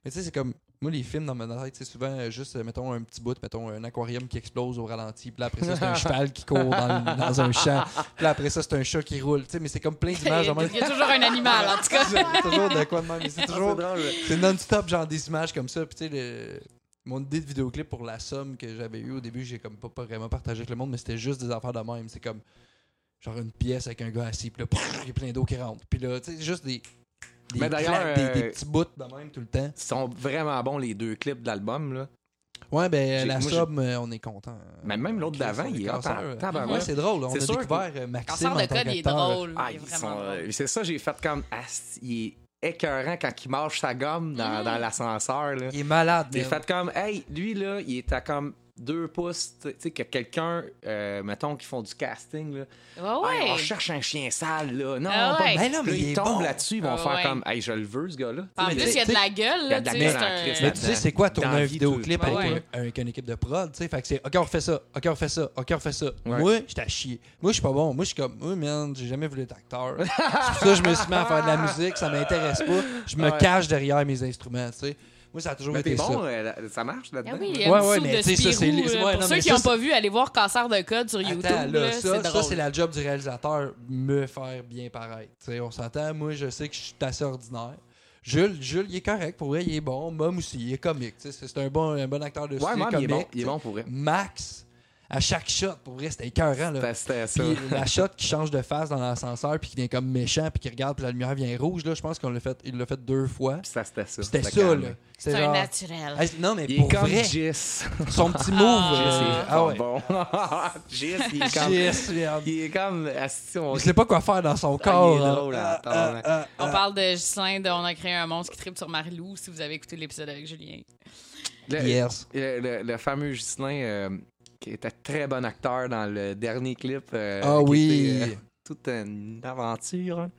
Mais tu sais, c'est comme. Moi, les films dans ma tête, c'est souvent euh, juste, euh, mettons, un petit bout, mettons, un aquarium qui explose au ralenti. Puis là, après ça, c'est un cheval qui court dans, le- dans un champ. Puis là, après ça, c'est un chat qui roule. Tu sais, mais c'est comme plein Il y, d'images. en même- il y a toujours un animal, en tout cas. c'est toujours de quoi de même. mais C'est toujours. drôle. C'est non-stop, genre des images comme ça. Puis tu sais, le- mon idée de vidéoclip pour la somme que j'avais eue au début, j'ai comme pas, pas vraiment partagé avec le monde, mais c'était juste des affaires de même. C'est comme genre une pièce avec un gars assis, puis là, il y a plein d'eau qui rentre. Puis là, tu sais, juste des. Des, Mais des, des euh, petits bouts de même tout le temps. Ils sont vraiment bons, les deux clips de l'album. Là. Ouais, ben J'ai- la somme, euh, on est content. Mais même l'autre d'avant, il est en tabarouette. Ouais, c'est drôle. On a découvert euh, Maxime. Cancer en de tant code, il est drôle. Ah, drôle. euh, c'est ça, j'ai fait comme. Ah, il est écœurant quand il mange sa gomme dans, Mm. dans l'ascenseur. là. Il est malade. Man. fait comme, hey, lui, là, il est à comme deux pouces. Tu sais, que quelqu'un, euh, mettons, qui font du casting, là. Ouais, Hey, ouais. on cherche un chien sale, là. Non, pas- ouais. Ben non, mais Là, il ils est tombent bon. là-dessus, ils vont Ah faire ouais. comme, hey, je le veux, ce gars-là. En plus, tu il y a de sais- la gueule, il y a là, de la gueule Mais tu sais, c'est quoi tourner un vidéoclip avec, Ouais, ouais. un- avec une équipe de prod, tu sais, fait que c'est OK, on refait ça, OK, on refait ça, OK, on refait ça. Ouais. Moi, j'étais à chier. Moi, je suis pas bon. Moi, je suis comme, oui, man, j'ai jamais voulu être acteur. c'est pour ça que je me suis mis à faire de la musique, ça m'intéresse pas. Je me Ouais. cache derrière mes instruments, tu sais. Moi, ça a toujours Mais été t'es bon, ça. euh, ça marche là-dedans? Ah oui, il y a Ouais, ouais, mais tu sais, ça, c'est ouais, Pour non, ceux mais qui ça, n'ont pas vu, allez voir Casseur de code sur YouTube. Attends, là, là, ça, c'est ça, drôle. c'est la job du réalisateur, me faire bien paraître. Tu sais, on s'entend, moi, je sais que je suis assez ordinaire. Jules, Jules, il est correct, pour vrai, il est bon. Mom aussi, il est comique. tu sais, C'est un bon, un bon acteur de Ouais, il est comique. bon. Il est bon pour vrai. Max, à chaque shot, pour vrai, c'était écœurant. Là. C'était ça. Puis la shot qui change de face dans l'ascenseur, puis qui devient comme méchant, puis qui regarde, puis la lumière vient rouge, là, je pense qu'on l'a fait, il l'a fait deux fois. Puis ça, c'était ça. C'était ça, calme. là. C'est un naturel. Non, mais Il pour est comme vrai, Jis. son petit move. Ah. euh, ah ouais. bon. Jis, il est comme... Yes, merde. Il est comme... on- Il sait pas quoi faire dans son Ah, corps. il est hein. drôle, Ah, attends, ah, ah, On ah. parle de Ghislain, de On a créé un monstre qui tripe sur Marie-Lou, si vous avez écouté l'épisode avec Julien. Le, Yes. le, le- le fameux Ghislain, euh, qui était très bon acteur dans le dernier clip. euh, Ah qui oui. était, euh, toute une aventure. hein.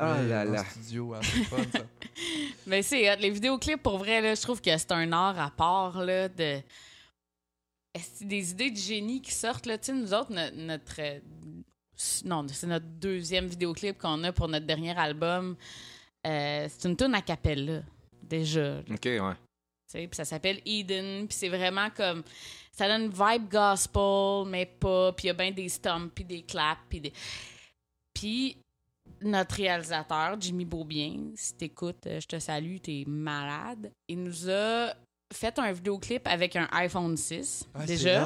Ah Ouais, là studio, hein, c'est fun, ça. Mais c'est. Les vidéoclips, pour vrai, là, je trouve que c'est un art à part là, de. Est-ce que des idées de génie qui sortent? Là? Tu sais, nous autres, no- notre. Non, c'est notre deuxième vidéoclip qu'on a pour notre dernier album. Euh, c'est une tune à cappella, déjà. Ok, ouais. Tu sais, Puis ça s'appelle Eden. Puis c'est vraiment comme. Ça donne une vibe gospel, mais pas. Puis il y a bien des stomps, puis des claps, puis des. Puis notre réalisateur, Jimmy Beaubien, si t'écoutes, euh, je te salue, t'es malade. Il nous a fait un vidéoclip avec un iPhone 6, Ouais, déjà.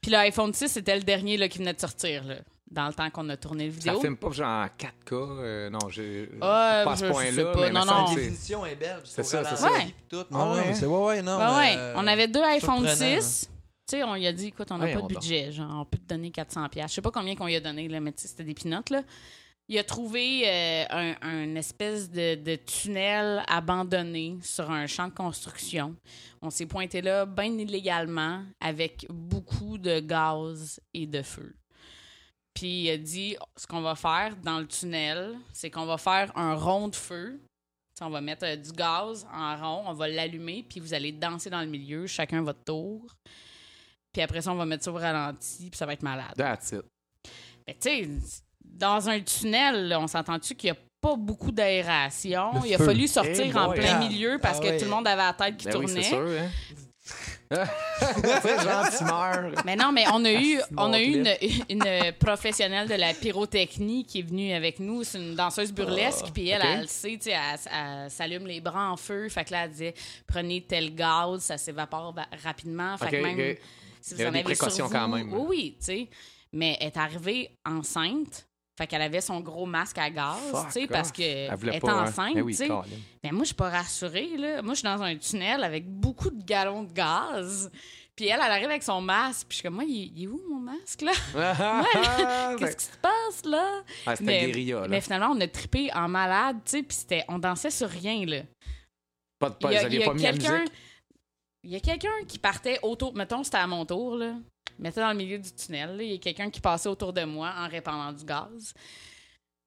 Puis l'iPhone 6, c'était le dernier là, qui venait de sortir, là, dans le temps qu'on a tourné le Ça vidéo. filme pas genre en 4K. euh, non, j'ai. Ah, pas à ce point-là. sais pas. mais Non, non. La définition est belle. C'est ça, c'est ça. Tout. Ah ouais. mais c'est ouais, ouais, non. Ouais. euh, On avait deux iPhone surprenant, 6. Tu sais, on lui a dit, écoute, on n'a Ouais, pas on de dort. budget. Genre, on peut te donner 400$. piastres. Je sais pas combien qu'on lui a donné, là, mais c'était des pinottes, là. Il a trouvé euh, un, un espèce de, de tunnel abandonné sur un champ de construction. On s'est pointé là bien illégalement avec beaucoup de gaz et de feu. Puis il a dit ce qu'on va faire dans le tunnel, c'est qu'on va faire un rond de feu. On va mettre euh, du gaz en rond, on va l'allumer, puis vous allez danser dans le milieu, chacun votre tour. Puis après ça, on va mettre ça au ralenti, puis ça va être malade. That's it. Mais tu sais, dans un tunnel, là, on s'entend-tu qu'il n'y a pas beaucoup d'aération? Il a fallu sortir en boy. plein milieu parce Ah que ouais. tout le monde avait la tête qui Ben oui, tournait. sûr, hein. Tu sais, genre, tu meurs. Mais non, mais on a eu, C'est on a eu une, professionnelle de la pyrotechnie qui est venue avec nous. C'est une danseuse burlesque. puis elle, elle, sait, tu sais, elle, elle s'allume les bras en feu. Fait que là, elle disait prenez tel gaz, ça s'évapore va- rapidement. Fait que même si Il vous y a en des avez sur vous- quand même. Oui, oui, tu sais. Mais elle est arrivée enceinte. Fait qu'elle avait son gros masque à gaz, tu sais, parce qu'elle pas. hein. enceinte, oui, tu sais. Mais moi, je suis pas rassurée, là. Moi, je suis dans un tunnel avec beaucoup de gallons de gaz. Puis elle, elle arrive avec son masque. Puis je suis comme, moi, il, est où mon masque, là? Qu'est-ce qui se passe, là? Ah, c'était mais, guérilla, là. mais finalement, on a trippé en malade, tu sais. Puis c'était, on dansait sur rien, là. Pas de pas, Il y a, vous aviez il y a pas mis la musique? Il y a quelqu'un qui partait autour... Mettons, c'était à mon tour, là. Mettez dans le milieu du tunnel, là. Il y a quelqu'un qui passait autour de moi en répandant du gaz.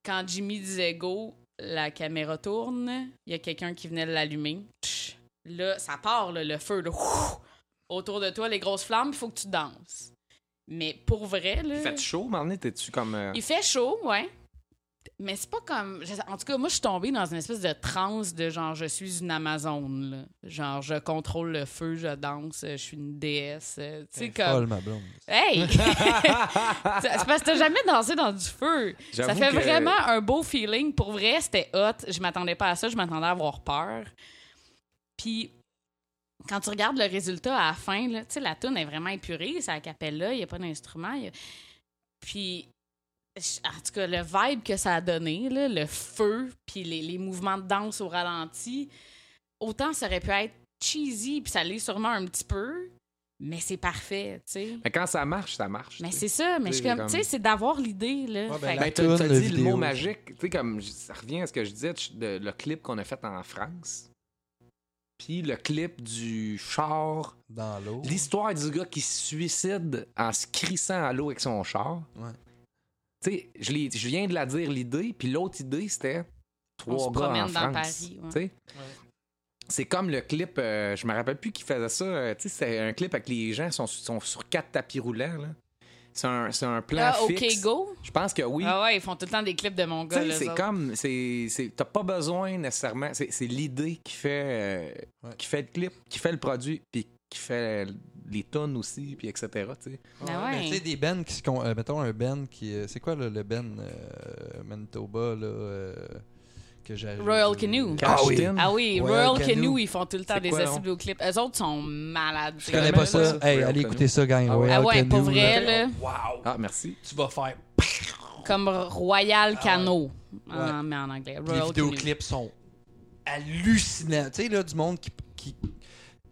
Quand Jimmy disait go, la caméra tourne. Il y a quelqu'un qui venait l'allumer. Tch. Là, ça part, là, le feu, là. Autour de toi, les grosses flammes, il faut que tu danses. Mais pour vrai, là... Il fait chaud, Marnie? T'es-tu comme. euh, Il fait chaud, ouais. Mais c'est pas comme. En tout cas, moi, je suis tombée dans une espèce de transe de genre, je suis une Amazone, là. Genre, je contrôle le feu, je danse, je suis une déesse. euh, Tu sais, comme. folle, ma blonde. Hey! c'est parce que t'as jamais dansé dans du feu. Ça fait que- vraiment un beau feeling. Pour vrai, c'était hot. Je m'attendais pas à ça. Je m'attendais à avoir peur. Puis, quand tu regardes le résultat à la fin, là, tu sais, la tune est vraiment épurée. C'est à la capella, il n'y a pas d'instrument. a- Puis, en tout cas, le vibe que ça a donné, là, le feu, puis les, les mouvements de danse au ralenti, autant ça aurait pu être cheesy, puis ça l'est sûrement un petit peu, mais c'est parfait, tu sais. Mais quand ça marche, ça marche. Mais tu c'est ça, mais je suis comme, tu sais, c'est d'avoir l'idée, là. Ouais, ben, t'as le dit le mot magique. Tu sais, comme ça revient à ce que je disais de le clip qu'on a fait en France. Puis le clip du char. Dans l'eau. L'histoire du gars qui se suicide en se crissant à l'eau avec son char. Ouais. Tu sais, je, viens de la dire l'idée. Puis l'autre idée, c'était trois gars promène en dans France. Paris, ouais. Tu sais? C'est comme le clip, euh, je me rappelle plus qui faisait ça. euh, tu sais, c'est un clip avec les gens sont, sont sur quatre tapis roulants. là. C'est un, c'est un plan Ah, fixe. go. Je pense que oui. Ah ouais, ils font tout le temps des clips de mon gars. c'est autres. comme, c'est, c'est- t'as pas besoin nécessairement. C'est, c'est l'idée qui fait, euh, Ouais. qui fait le clip, qui fait le produit, puis qui fait les tonnes aussi, puis etc. Tu sais. Ben ouais. tu sais, des bands qui se. euh, mettons un band qui. euh, c'est quoi là, le band euh, Manitoba, là euh, que j'ai. Royal Canoe. Ah oui. Ah oui, Royal Royal Canoe. Canoe, ils font tout le temps des vidéoclips. Eux autres sont malades. Je connais connais pas ça. ça. Hey, Royal allez Canoe. écouter ça, gang. Ah ouais. Royal Ah ouais, Canoe, pour vrai, là. là. Wow! Ah, merci. Tu vas faire. Comme Royal Ah Cano. Ouais. En, mais en anglais. Les Royal Canoe. vidéoclips sont hallucinants. Tu sais, là, du monde qui, qui.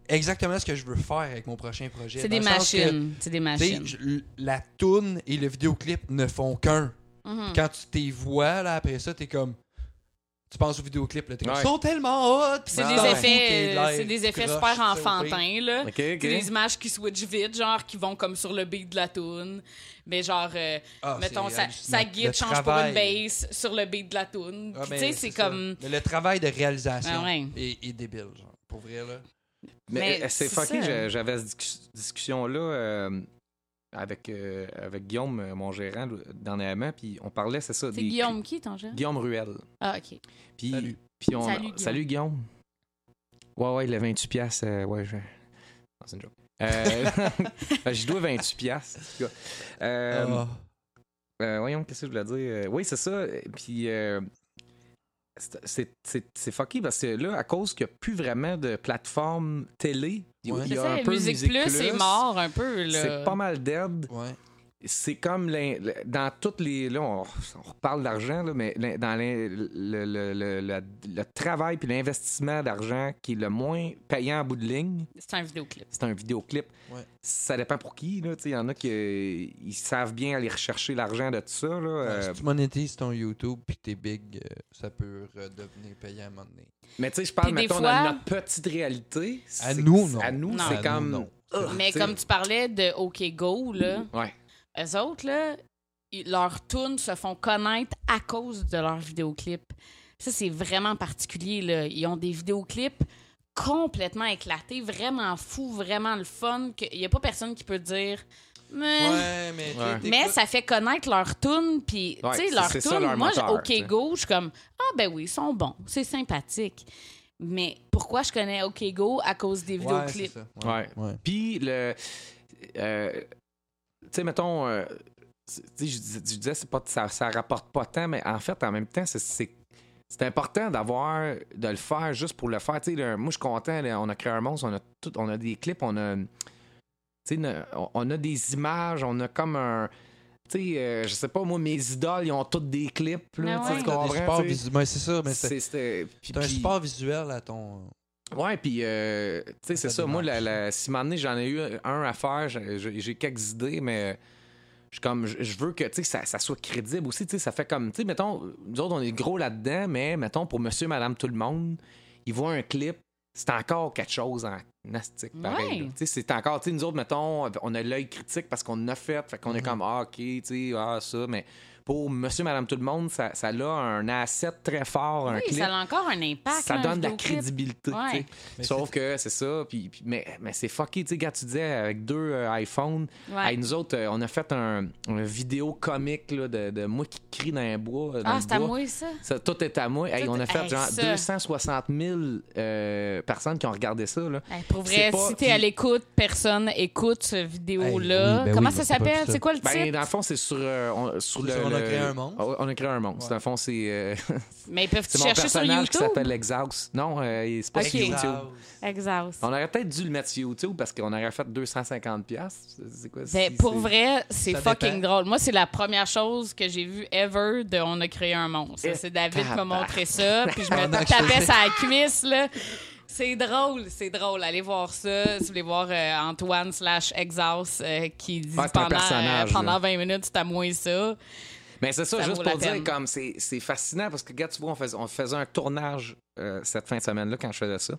Exactement ce que je veux faire avec mon prochain projet. C'est des machines. C'est des machines. je- la toune et le vidéoclip ne font qu'un. Mhm. Quand tu t'es vois, là, après ça, t'es comme. Tu penses au vidéoclip, là, t'es comme. Ouais. Ils sont tellement hot! C'est des effets, euh, c'est des effets super enfantins, là. Des images qui switchent vite, genre qui vont comme sur le beat de la tune. Mais genre, euh, Ah, mettons, hallucinant. sa guide change pour travail. une bass sur le beat de la tune. Ah, ben, tu sais, c'est ça. comme. Mais le travail de réalisation Ah ouais. est, est débile, genre. Pour vrai, là. Mais, Mais euh, c'est fucké, j'avais cette discus- discussion-là euh, avec, euh, avec Guillaume, mon gérant, dernièrement, puis on parlait, c'est ça. C'est des- Guillaume qui, ton jeu? Guillaume Ruel. Ah, OK. Puis, Salut. puis on, Salut, Guillaume. Guillaume. Ouais, ouais, le 28 piastres, euh, ouais, je... Non, c'est une joke. Euh, je dois 28 piastres. en tout cas. Euh, voyons, qu'est-ce que je voulais dire? Oui, c'est ça. Puis, euh, c'est- c'est- c'est c'est fucké parce que là, à cause qu'il n'y a plus vraiment de plateforme télé, il y a- Ouais. il C'est y a ça, un peu Musique, Musique Plus, c'est mort un peu, là. C'est pas mal dead. Ouais. C'est comme dans toutes les. Là, on, on reparle d'argent, là, mais l'in- dans l'in- le, le, le, le- le travail puis l'investissement d'argent qui est le moins payant à bout de ligne, C'est un vidéoclip. c'est un vidéoclip. Ouais. Ça dépend pour qui. là, tu sais, Il y en a qui euh, ils savent bien aller rechercher l'argent de tout ça. Là, euh, Si tu monétises ton YouTube puis t'es big, euh, ça peut euh, devenir payant à un moment donné. mais tu sais, je parle, fois- dans notre petite réalité. À c'est- nous, non. À nous, Non. c'est À comme. nous, non. Ugh, Mais comme tu parlais de OK Go, là, Ouais. Eux autres, là, ils- leurs tunes se font connaître à cause de leurs vidéoclips. Ça, c'est vraiment particulier, là. Ils ont des vidéoclips complètement éclatés, vraiment fous, vraiment le fun. Il n'y a pas personne qui peut dire... Mais, Ouais, mais tu sais, Ouais. mais t'écoutes- ça fait connaître leurs tunes, puis, Ouais, tu sais, leur moi, moteur, OK. Go, je suis comme, ah ben oui, ils sont bons, c'est sympathique. Mais pourquoi je connais OK Go? À cause des Ouais, vidéoclips? Ouais. Puis, le. euh, sais, mettons. euh, tu sais, je, je disais, c'est pas, ça, ça rapporte pas tant, mais en fait, en même temps, c'est- c'est. Important d'avoir, de le faire juste pour le faire. Tu sais, là, moi, je suis content. là, on a créé un monstre, on a, tout, on a des clips, on a. Tu on- a des images, on a comme un. Tu sais, euh, je sais pas, moi, mes idoles, ils ont toutes des clips. Là, tu sais, ouais. tu tu c'est ça, mais c'est C'est c'était- puis- c'est un support visuel à ton. Ouais, puis, euh, tu sais, c'est Ça ça. Moi, la, la, si donné, j'en ai eu un à faire, j'ai- quelques idées, mais je, comme, je, veux que, tu sais, ça, ça soit crédible aussi. Tu sais, ça fait comme, tu sais, mettons, nous autres, on est gros là-dedans, mais mettons, pour monsieur, madame, tout le monde, ils voient un clip, c'est encore quelque chose en nastique, pareil. Ouais. là. Tu sais, c'est encore, tu sais, nous autres, mettons, on a l'œil critique parce qu'on a fait, fait qu'on est Mhm. comme, ah, OK, tu sais, ah, ça, mais pour monsieur, madame, tout le monde, ça, ça a un asset très fort, un Oui, clip. ça a encore un impact. Ça là, un donne de la crédibilité, Ouais. Sauf que c'est ça, puis, puis- mais, mais c'est fucké, tu sais, quand tu disais avec deux euh, iPhones, Ouais. hey, nous autres, euh, on a fait un, un vidéo comique là, de, de moi qui crie dans un bois. dans Ah, c'est à moi, ça? Ça, tout est à moi. Hey, on a fait hey, genre ça. 260 000 euh, personnes qui ont regardé ça. Là. Hey, pour C'est vrai, pas- si t'es puis- à l'écoute, personne écoute cette vidéo-là. Hey, oui, ben Comment oui, ça s'appelle? C'est quoi le Ben, titre? dans le fond, c'est sur, euh, on, sur le. A créé un monstre. Oh, on a créé un monstre. Ouais. Dans le fond, c'est. euh, Mais ils peuvent c'est mon chercher sur personnage qui YouTube? s'appelle Exhaust. Non, euh, c'est pas Ok. sur YouTube. Exhaust. On aurait peut-être dû le mettre sur YouTube parce qu'on aurait fait 250$. piastres. C'est quoi? Ben, si- pour vrai, c'est fucking dépend. drôle. Moi, c'est la première chose que j'ai vue ever de On a créé un monstre. C'est David qui m'a montré ça, puis je me tapais sa cuisse, là. C'est drôle, c'est drôle. Allez voir ça. Si vous voulez voir euh, Antoine slash Exhaust euh, qui dit Ouais, pendant, personnage, euh, pendant là. 20 minutes, c'est à moi ça. Mais c'est ça, Ça juste pour dire, peine. comme c'est c'est fascinant parce que, regarde, tu vois, on faisait, on faisait un tournage euh, cette fin de semaine-là quand je faisais ça.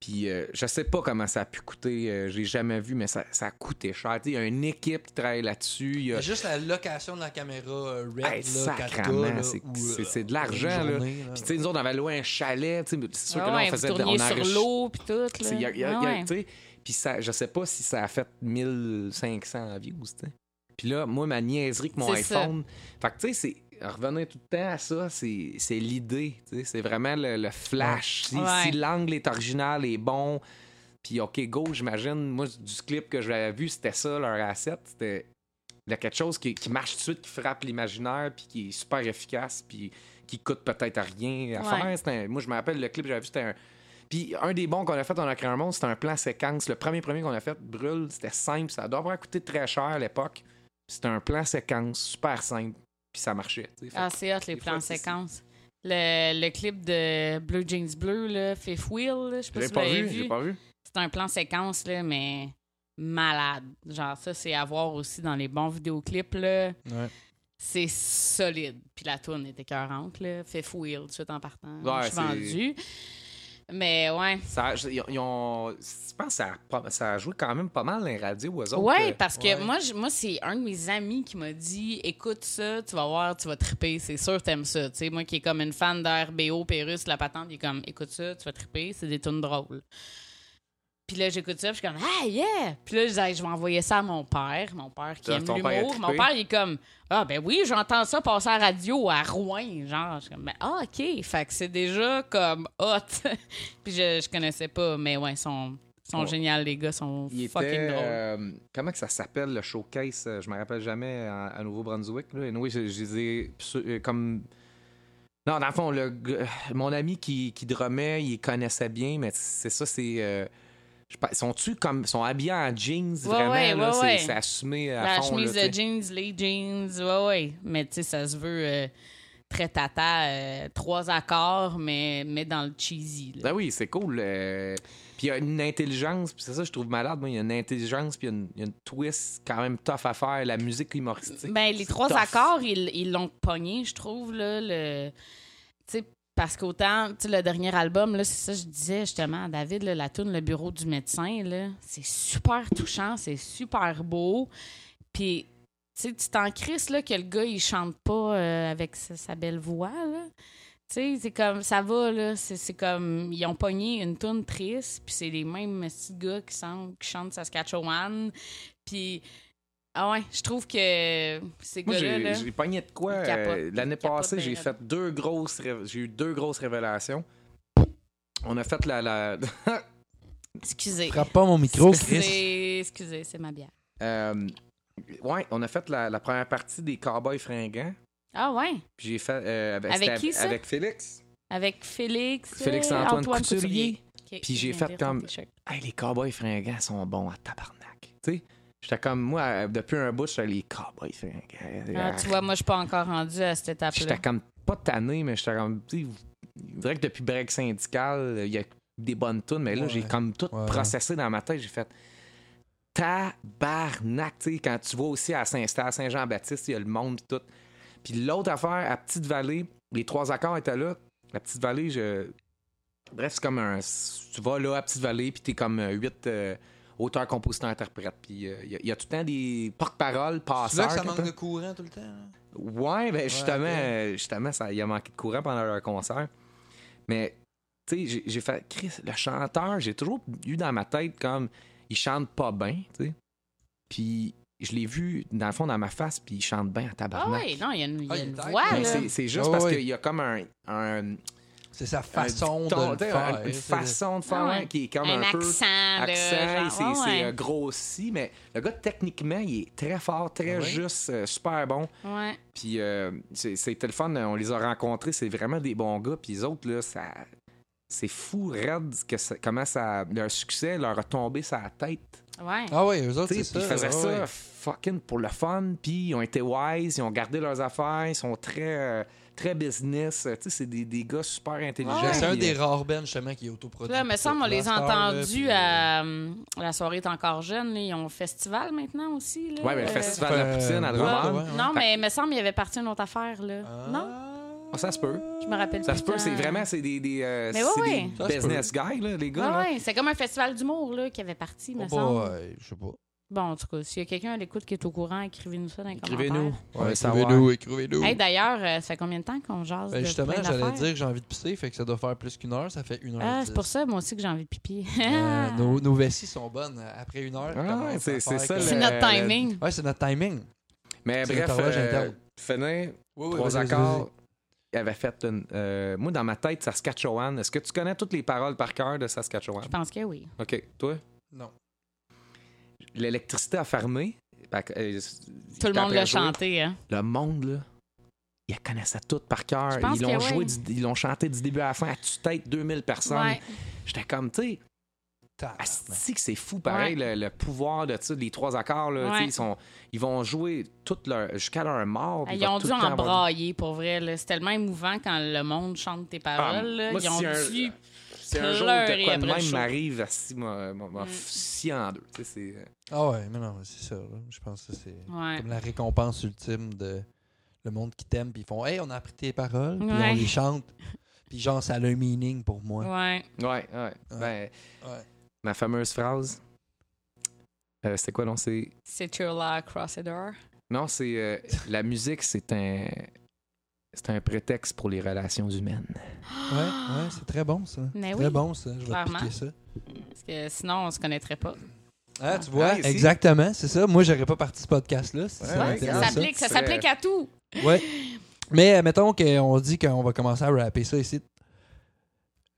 Puis euh, je sais pas comment ça a pu coûter, euh, j'ai jamais vu, mais ça, ça a coûté cher. Il y a une équipe qui travaille là-dessus. il y a- juste la location de la caméra euh, Red, Hey, là, 4K, sacrement, là, c'est- ou, c'est- euh, c'est de l'argent, Puis tu sais, nous autres, on avait loué un chalet. tu sais, C'est sûr que là, Ah on faisait on sur enrichit- l'eau, puis tout. Là. y a- y a- Ah y a- ouais. Puis ça, je sais pas si ça a fait 1500 views. tu sais. Puis là, moi, ma niaiserie que mon ça. iPhone. Fait que, tu sais, c'est. Revenir tout le temps à ça, c'est c'est l'idée. C'est vraiment le, le flash. Si, Ouais. si l'angle est original, est bon. Puis, OK, go, j'imagine. Moi, du clip que j'avais vu, c'était ça, leur asset. C'était. Il y a quelque chose qui, qui marche tout de suite, qui frappe l'imaginaire, puis qui est super efficace, puis qui coûte peut-être rien à Ouais. faire. Un- moi, je me rappelle, le clip que j'avais vu, c'était un. Puis un des bons qu'on a fait on a créé un monde, c'était un plan séquence. Le premier premier qu'on a fait, Brûle, c'était simple. Ça doit avoir coûté très cher à l'époque. C'était un plan séquence super simple. Puis ça marchait. Fait Ah, c'est hot, les plans séquences. Le, le clip de Blue Jeans Bleu, là, Fifth Wheel, là, je sais que pas si vous pas l'avez vu, pas vu. C'est un plan séquence, là, mais malade. Genre, ça, c'est à voir aussi dans les bons vidéoclips, là. Ouais. C'est solide. Puis la tourne était écœurante, là. Fifth Wheel, tout de suite en partant. Ouais, je suis c'est- vendue. Mais ouais. Ça, ils ont- ils ont- je pense que ça a, ça a joué quand même pas mal dans les radios aux autres. Ouais, euh, parce que ouais. moi, je- moi c'est un de mes amis qui m'a dit écoute ça, tu vas voir, tu vas triper, c'est sûr t'aimes ça. Tu sais, moi qui est comme une fan d'RBO, Pérus, la patente, il est comme écoute ça, tu vas triper, c'est des tunes drôles. Puis là, j'écoute ça, puis je suis comme ah yeah! Puis là, je je vais envoyer ça à mon père, mon père qui aime l'humour. Mon père, il est comme ah ben oui, j'entends ça passer à la radio à Rouen, genre. Je suis comme ben, ah ok, fait que c'est déjà comme hot. puis je, je connaissais pas, mais ouais, ils sont, Ouais. géniaux les gars, sont Il fucking était, drôles. euh, comment que ça s'appelle le showcase? Euh, Je me rappelle jamais à, à Nouveau-Brunswick. Anyway, je, je disais euh, comme. Non, dans le fond, le, gars- mon ami qui, qui drummait, il connaissait bien, mais c'est ça, c'est. euh, sont-tu comme. sont habillés en jeans vraiment? ouais, là, ouais, c'est- ouais. assumé à La fond. chemise là, de jeans, les jeans, ouais, ouais. Mais tu sais, ça se veut euh, très tata, euh, trois accords, mais, mais dans le cheesy. là. Ben oui, c'est cool. euh, Puis il y a une intelligence, puis c'est ça que je trouve malade. Moi, il y a une intelligence, puis il y a une, il y a une twist quand même tough à faire. La musique humoristique. Ben, les trois tough. accords, ils ils l'ont pogné, je trouve, là. Le... Tu sais, parce qu'autant, tu sais, le dernier album, là, c'est ça je disais justement à David, la tune Le bureau du médecin, là, c'est super touchant, c'est super beau. Puis, tu sais, tu t'en crisses, là, que le gars, il chante pas euh, avec sa, belle voix, là. Tu sais, c'est comme, ça va, là, c'est comme, ils ont pogné une tune triste, puis c'est les mêmes petits gars qui, qui chantent Saskatchewan, puis... Ah ouais, je trouve que ces Moi, gars-là, j'ai pogné de quoi. Euh, L'année passée, j'ai fait deux grosses. J'ai eu deux grosses révélations. On a fait la. la... excusez. Frappe pas mon micro, Chris. C'est- Excusez, c'est ma bière. euh, ouais, on a fait la, la première partie des Cowboys fringants. Ah ouais, Puis j'ai fait. euh, avec qui, ça? Avec Félix. avec Félix. Félix euh, Antoine Couturier. Ok, Puis j'ai fait comme-. Hey, les Cowboys fringants sont bons à tabarnak. Tu sais, j'étais comme moi, euh, depuis un bout, j'étais les Cowboys. Ah, tu vois, moi, je suis pas encore rendu à cette étape-là. J'étais comme pas tanné, mais j'étais comme. Tu dirais que depuis Break Syndical, il y a des bonnes tunes, mais là, Ouais. j'ai comme tout Ouais. processé dans ma tête. J'ai fait tabarnak. Tu sais, quand tu vois aussi à Saint- c'était à Saint-Jean-Baptiste, il y a le monde pis tout. Puis l'autre affaire, à Petite-Vallée, les trois accords étaient là. La Petite-Vallée, je. Bref, c'est comme un. Tu vas là à Petite-Vallée, puis t'es comme euh, huit euh, auteurs, compositeurs, interprètes. Puis euh, il y, a- il y a tout le temps des porte-paroles, C'est passeurs. que ça manque de courant tout le temps. là? Ouais, ben justement, euh, justement ça, il a manqué de courant pendant leur concert. Mais, tu sais, j'ai- fait. Chris, le chanteur, j'ai toujours eu dans ma tête comme. Il chante pas bien, tu sais. Puis, je l'ai vu, dans le fond, dans ma face, puis il chante bien à Ah tabarnak. oui, non, il y a une, il y a Ah, une voix, c'est- c'est juste Ah parce qu'il y a comme un. un C'est sa façon de faire. Une façon de faire Ah ouais. qui est comme un, un, peu. accent, là. accent, genre, c'est ouais, c'est, ouais. euh, grossi, mais le gars, techniquement, il est très fort, très Ah ouais? juste, euh, super bon. Ouais. Puis euh, c'est- c'était le fun, on les a rencontrés, c'est vraiment des bons gars. Puis les autres, là, ça. C'est fou, raide, que ça- comment ça, leur succès leur a tombé sur la tête. Ouais. Ah ouais, eux autres, c'est puis ça. ils faisaient ah ça fucking pour le fun, puis ils ont été wise, ils ont gardé leurs affaires, ils sont très, euh, très business. Tu sais, c'est des, des gars super intelligents. Ouais. C'est un puis, des euh, rares bands justement qui est autoproduit. Là, me semble, on les a entendus euh, à euh, La soirée est encore jeune. là. Ils ont un festival maintenant aussi. Ouais, mais le Euh, festival de la poutine à Drummond. ouais, ouais. Non, mais il me semble qu'il avait parti une autre affaire. Là. Ah. Non? Ah, ça se peut. Je me rappelle Ça plus se peut, c'est vraiment, c'est des, des, euh, Mais c'est ouais, des ouais. Ça se business guys, là, les gars. Ouais, là. ouais, c'est comme un festival d'humour là, qui avait parti, me Oh, semble. ouais, je sais pas. Bon, en tout cas, s'il y a quelqu'un à l'écoute qui est au courant, écrivez-nous ça dans les Écrivez-nous. commentaires. On veut Ouais, savoir. écrivez-nous, écrivez-nous. Hey, D'ailleurs, euh, ça fait combien de temps qu'on jase Ben de justement, plein j'allais d'affaires? dire que j'ai envie de pisser, fait que ça doit faire plus qu'une heure, ça fait une heure. Ah, c'est pour ça, moi aussi, que j'ai envie de pipi. Euh, nos, nos vessies sont bonnes. Après une heure, Ah, commence à c'est- faire ça, que- c'est le- notre le- timing. Ouais, c'est notre timing. Mais C'est bref, euh, interne. finir, Oui, oui, trois vas-y, vas-y, accords. Avait fait une. euh, moi, dans ma tête, Saskatchewan. Est-ce que tu connais toutes les paroles par cœur de Saskatchewan? Je pense que oui. OK. Toi? Non. L'électricité a fermé. Euh, Tout le monde l'a chanté, hein? Le monde, là, ils connaissaient tout par cœur. Ils l'ont joué, du- ils l'ont chanté du début à la fin à tue-tête 2000 personnes. Ouais. J'étais comme, tu sais. Asti que c'est fou, pareil, le, le pouvoir de les trois accords, là, Ouais. ils, sont, ils vont jouer toute leur, jusqu'à leur mort. Ils ont dû en avoir- brailler, pour vrai. C'est tellement émouvant quand le monde chante tes Ah, paroles. là. moi, Ils ont si un- dû... Si un jour de pleurer quoi de même m'arrive, m'a Mm. scié en deux. C'est- euh, Ah ouais, mais non, c'est ça. Je pense que c'est Ouais. comme la récompense ultime de le monde qui t'aime. Puis ils font Hey, on a appris tes paroles. Puis Ouais. on les chante. Puis genre, ça a un meaning pour moi. Ouais. Ouais, ouais. Ben, Ouais. Ma fameuse phrase, euh, c'était quoi, non? C'est. C'est your la cross the door. Non, c'est. euh, la musique, c'est un. C'est un prétexte pour les relations humaines. Ouais, ouais, c'est très bon ça. Mais Très oui. bon ça. Je vais te Clairement. piquer ça. Parce que sinon, on se connaîtrait pas. Ah, tu vois, Ah, exactement, c'est ça. Moi, j'aurais pas parti de ce podcast-là. si Ouais, ça C'est- s'applique à tout. Ouais. Mais euh, mettons qu'on dit qu'on va commencer à rapper ça ici.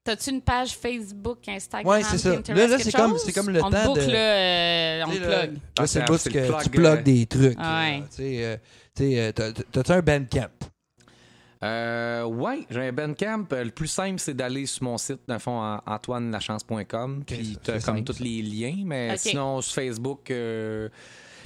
T'as-tu une page Facebook, Instagram, Ouais, c'est ça. Pinterest, Là, c'est comme- chose? c'est comme le on te temps de- boucle, là, euh, on plug. là, Ah, c'est le bout que tu plug, plugues euh, des trucs. Ouais. euh, euh, t'as- t'as-tu un Bandcamp? Euh, ouais, j'ai un Bandcamp. Euh, Le plus simple, c'est d'aller sur mon site, dans le fond, antoinelachance.com. Puis t'as comme simple, tous les liens. Mais sinon, sur Facebook, euh,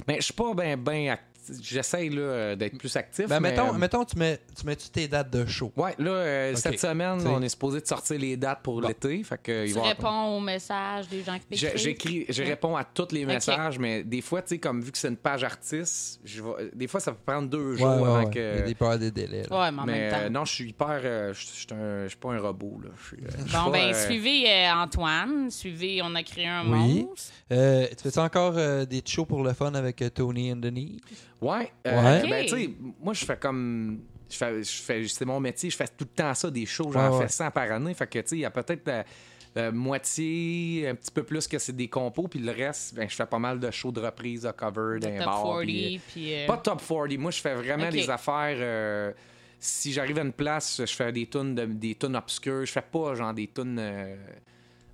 ben, je suis pas bien ben actif. J'essaye là, d'être plus actif. Ben, mais, mettons, euh, mettons, tu mets, tu mets tes dates de show? Ouais, là, euh, cette semaine, T'sais. on est supposé de sortir les dates pour Bon. l'été. Fait que, il Tu avoir- réponds aux messages des gens qui. J'écris, je réponds à tous les messages, mais des fois, tu sais, comme vu que c'est une page artiste, je vais- des fois, ça peut prendre deux jours ouais, avant ouais. que. Il y a des peurs des délais. là. Ouais, mais en mais même temps. euh, non, je suis hyper. euh, je suis pas un robot, là. Euh, Bon, pas, ben, euh, suivez euh, Antoine. Suivez On a créé un Oui. monstre. Euh, tu fais encore euh, des shows pour le fun avec euh, Tony and Denis? Ouais. euh, Ouais. Ben, tu sais, moi, je fais comme. Je fais, je fais, c'est mon métier, je fais tout le temps ça, des shows, j'en ouais. fais 100 par année. Fait que, tu sais, il y a peut-être la, la moitié, un petit peu plus que c'est des compos, puis le reste, ben, je fais pas mal de shows de reprise, de cover, d'un top bar. 40. puis, euh, euh, Pas top 40. Moi, je fais vraiment des affaires. euh, si j'arrive à une place, je fais des tunes, de- des tunes obscures. Je fais pas genre des tunes.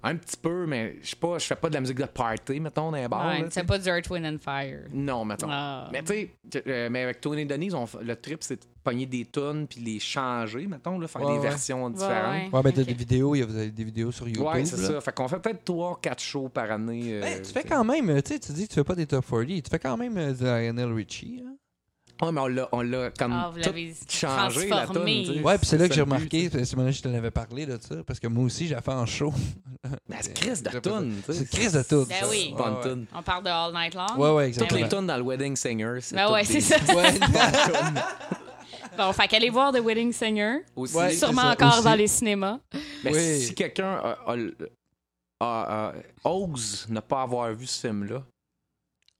Euh, un petit peu, mais je sais pas, je fais pas de la musique de party, mettons, dans les bars. ouais, là, c'est pas du Earth, Wind and Fire. Non, mettons. Ah. Mais tu sais, euh, mais avec Tony et Denise, on f- le trip, c'est de pogner des tunes puis les changer, mettons, là, faire Ouais, des ouais. versions différentes. ouais. Ouais, ben t'as des vidéos, il y a- vous avez des vidéos sur YouTube. Ouais, c'est là. ça. Fait qu'on fait peut-être 3-4 shows par année. euh, Hey, tu fais t'sais. quand même, euh, tu sais, tu dis que tu fais pas des top 40, tu fais quand même euh, du Lionel Richie. hein? Ouais, mais on l'a, on l'a comme Ah, vous tout l'avez changé, la transformé. tune. tu sais. Ouais, puis c'est là que j'ai remarqué, c'est moi je te l'avais parlé de ça, parce que moi aussi j'ai fait en show. Ben, c'est Chris de tune, tu sais. C'est Chris de tout. Ben oui. Bonne Ouais, ouais. tune. On parle de All Night Long. Ouais, ouais, Toutes exactement. les tunes dans le Wedding Singer. C'est Ben toutes ouais, des- c'est ça. Ouais, Bon, fait qu'allez voir The Wedding Singer. Aussi. Ouais, Sûrement ça, encore aussi. dans les cinémas. Mais Oui. si quelqu'un a- a- a- a- ose ne pas avoir vu ce film-là,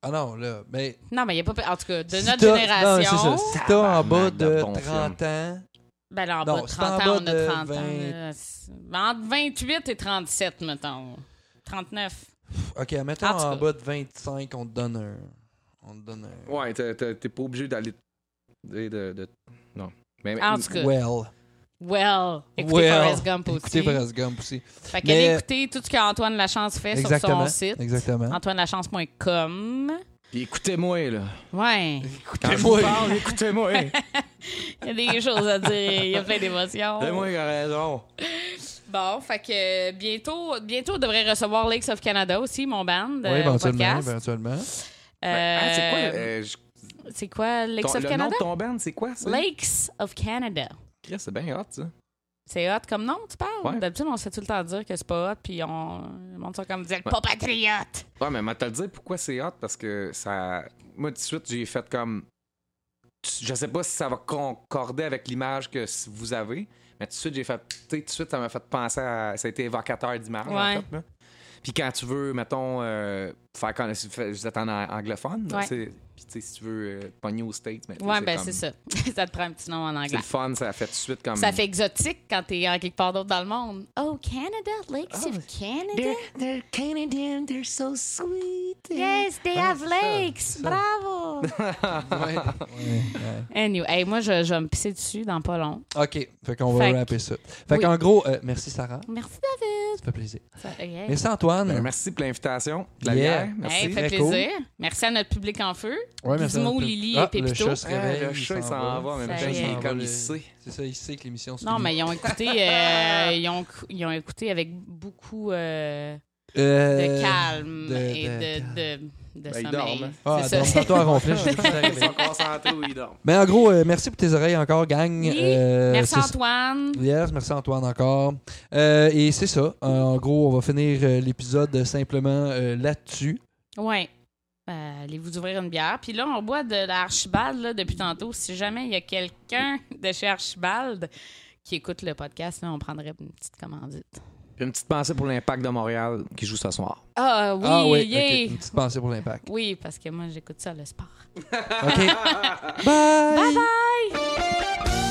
Ah non, là, mais. Non, mais il n'y a pas. En tout cas, de si notre génération. Non, c'est ça. Si t'as en bas de de bon 30 ans. Ben là, en Non, bas de c'est 30 en ans, bas on a de 30 ans. 20. là. C'est- ben, entre 28 et 37, mettons. 39. Ok, mettons En bas de 25, on te donne un. On te donne un. ouais, t'es- pas obligé d'aller. De, de- de- Non. Mais, En tout cas. Well. Well, écoutez Well. Forrest Gump aussi. Écoutez Forrest Gump aussi. Fait Mais- qu'allez écouter tout ce qu'Antoine Lachance fait Exactement. sur son site. Exactement. AntoineLachance.com. Puis écoutez-moi, là. Ouais. Écoutez-moi. Il y a des choses à dire. Il y a plein d'émotions. C'est moi qui ai raison. Bon, fait que bientôt, bientôt, on devrait recevoir Lakes of Canada aussi, mon band. Oui, euh, éventuellement. podcast. éventuellement. Euh, Ah, c'est quoi, euh, je- c'est quoi Lakes ton- of le nom Canada? de ton band, c'est quoi, ça? Lakes of Canada. Chris, c'est bien hot, ça. C'est hot comme nom, tu parles? Ouais. D'habitude, on se fait tout le temps dire que c'est pas hot, puis on... le monde sont comme dire pas patriote. Ouais, mais te le dire pourquoi c'est hot, parce que ça. Moi, tout de suite, j'ai fait comme. Je sais pas si ça va concorder avec l'image que vous avez, mais tout de suite, j'ai fait. Tu sais, tout de suite, ça m'a fait penser à. Ça a été évocateur d'image, Ouais. en fait. là. Puis quand tu veux, mettons, euh, faire quand vous êtes en an- anglophone, Ouais. c'est- puis tu sais, si tu veux euh, pogner aux States, sais, Ouais, ben comme- c'est ça. ça te prend un petit nom en C'est anglais. le fun, ça fait tout de suite comme. Ça fait exotique quand t'es en quelque part d'autre dans le monde. Oh, Canada, Lakes Oh, of Canada. They're, they're Canadian, they're so sweet. Yes, they Ah, have c'est ça, lakes. c'est ça. Bravo. Ouais. Anyway, hey, moi, je, je vais me pisser dessus dans pas long. OK, fait qu'on va rapper ça. Fait Oui. qu'en gros, euh, merci Sarah, Merci, David. ça fait plaisir. Ça-. Merci Antoine. Ben, merci pour l'invitation. de La Yeah. bière. Merci. Hey, fait plaisir. Merci à notre public en feu. Ouais, merci Gizmo, Lily Ah, et Pépito. Le chat se Ah, réveille. le chat, il s'en va, le y chat, il comme il sait. C'est ça, il sait que l'émission se Non, mais ils ont écouté, euh, ils, ont, ils ont écouté avec beaucoup euh, Euh, de calme de- et de- de, de, de Ben, ils sommeil. dorment. Ah, C'est donc, ça. tantôt à ronfler, Ils sont concentrés ou ils dorment. Mais en gros, euh, merci pour tes oreilles encore, gang. Oui. Euh, Merci Antoine. Yes, merci Antoine encore. Euh, et c'est ça. En gros, on va finir euh, l'épisode simplement euh, là-dessus. Ouais. Euh, Allez-vous ouvrir une bière. Puis là, on boit de l'Archibald là, depuis tantôt. Si jamais il y a quelqu'un de chez Archibald qui écoute le podcast, là, on prendrait une petite commandite. Puis une petite pensée pour l'impact de Montréal qui joue ce soir. Ah oui, ah oui, yay! ok. une petite pensée pour l'impact. Oui, parce que moi, j'écoute ça, le sport. OK. Bye! Bye bye!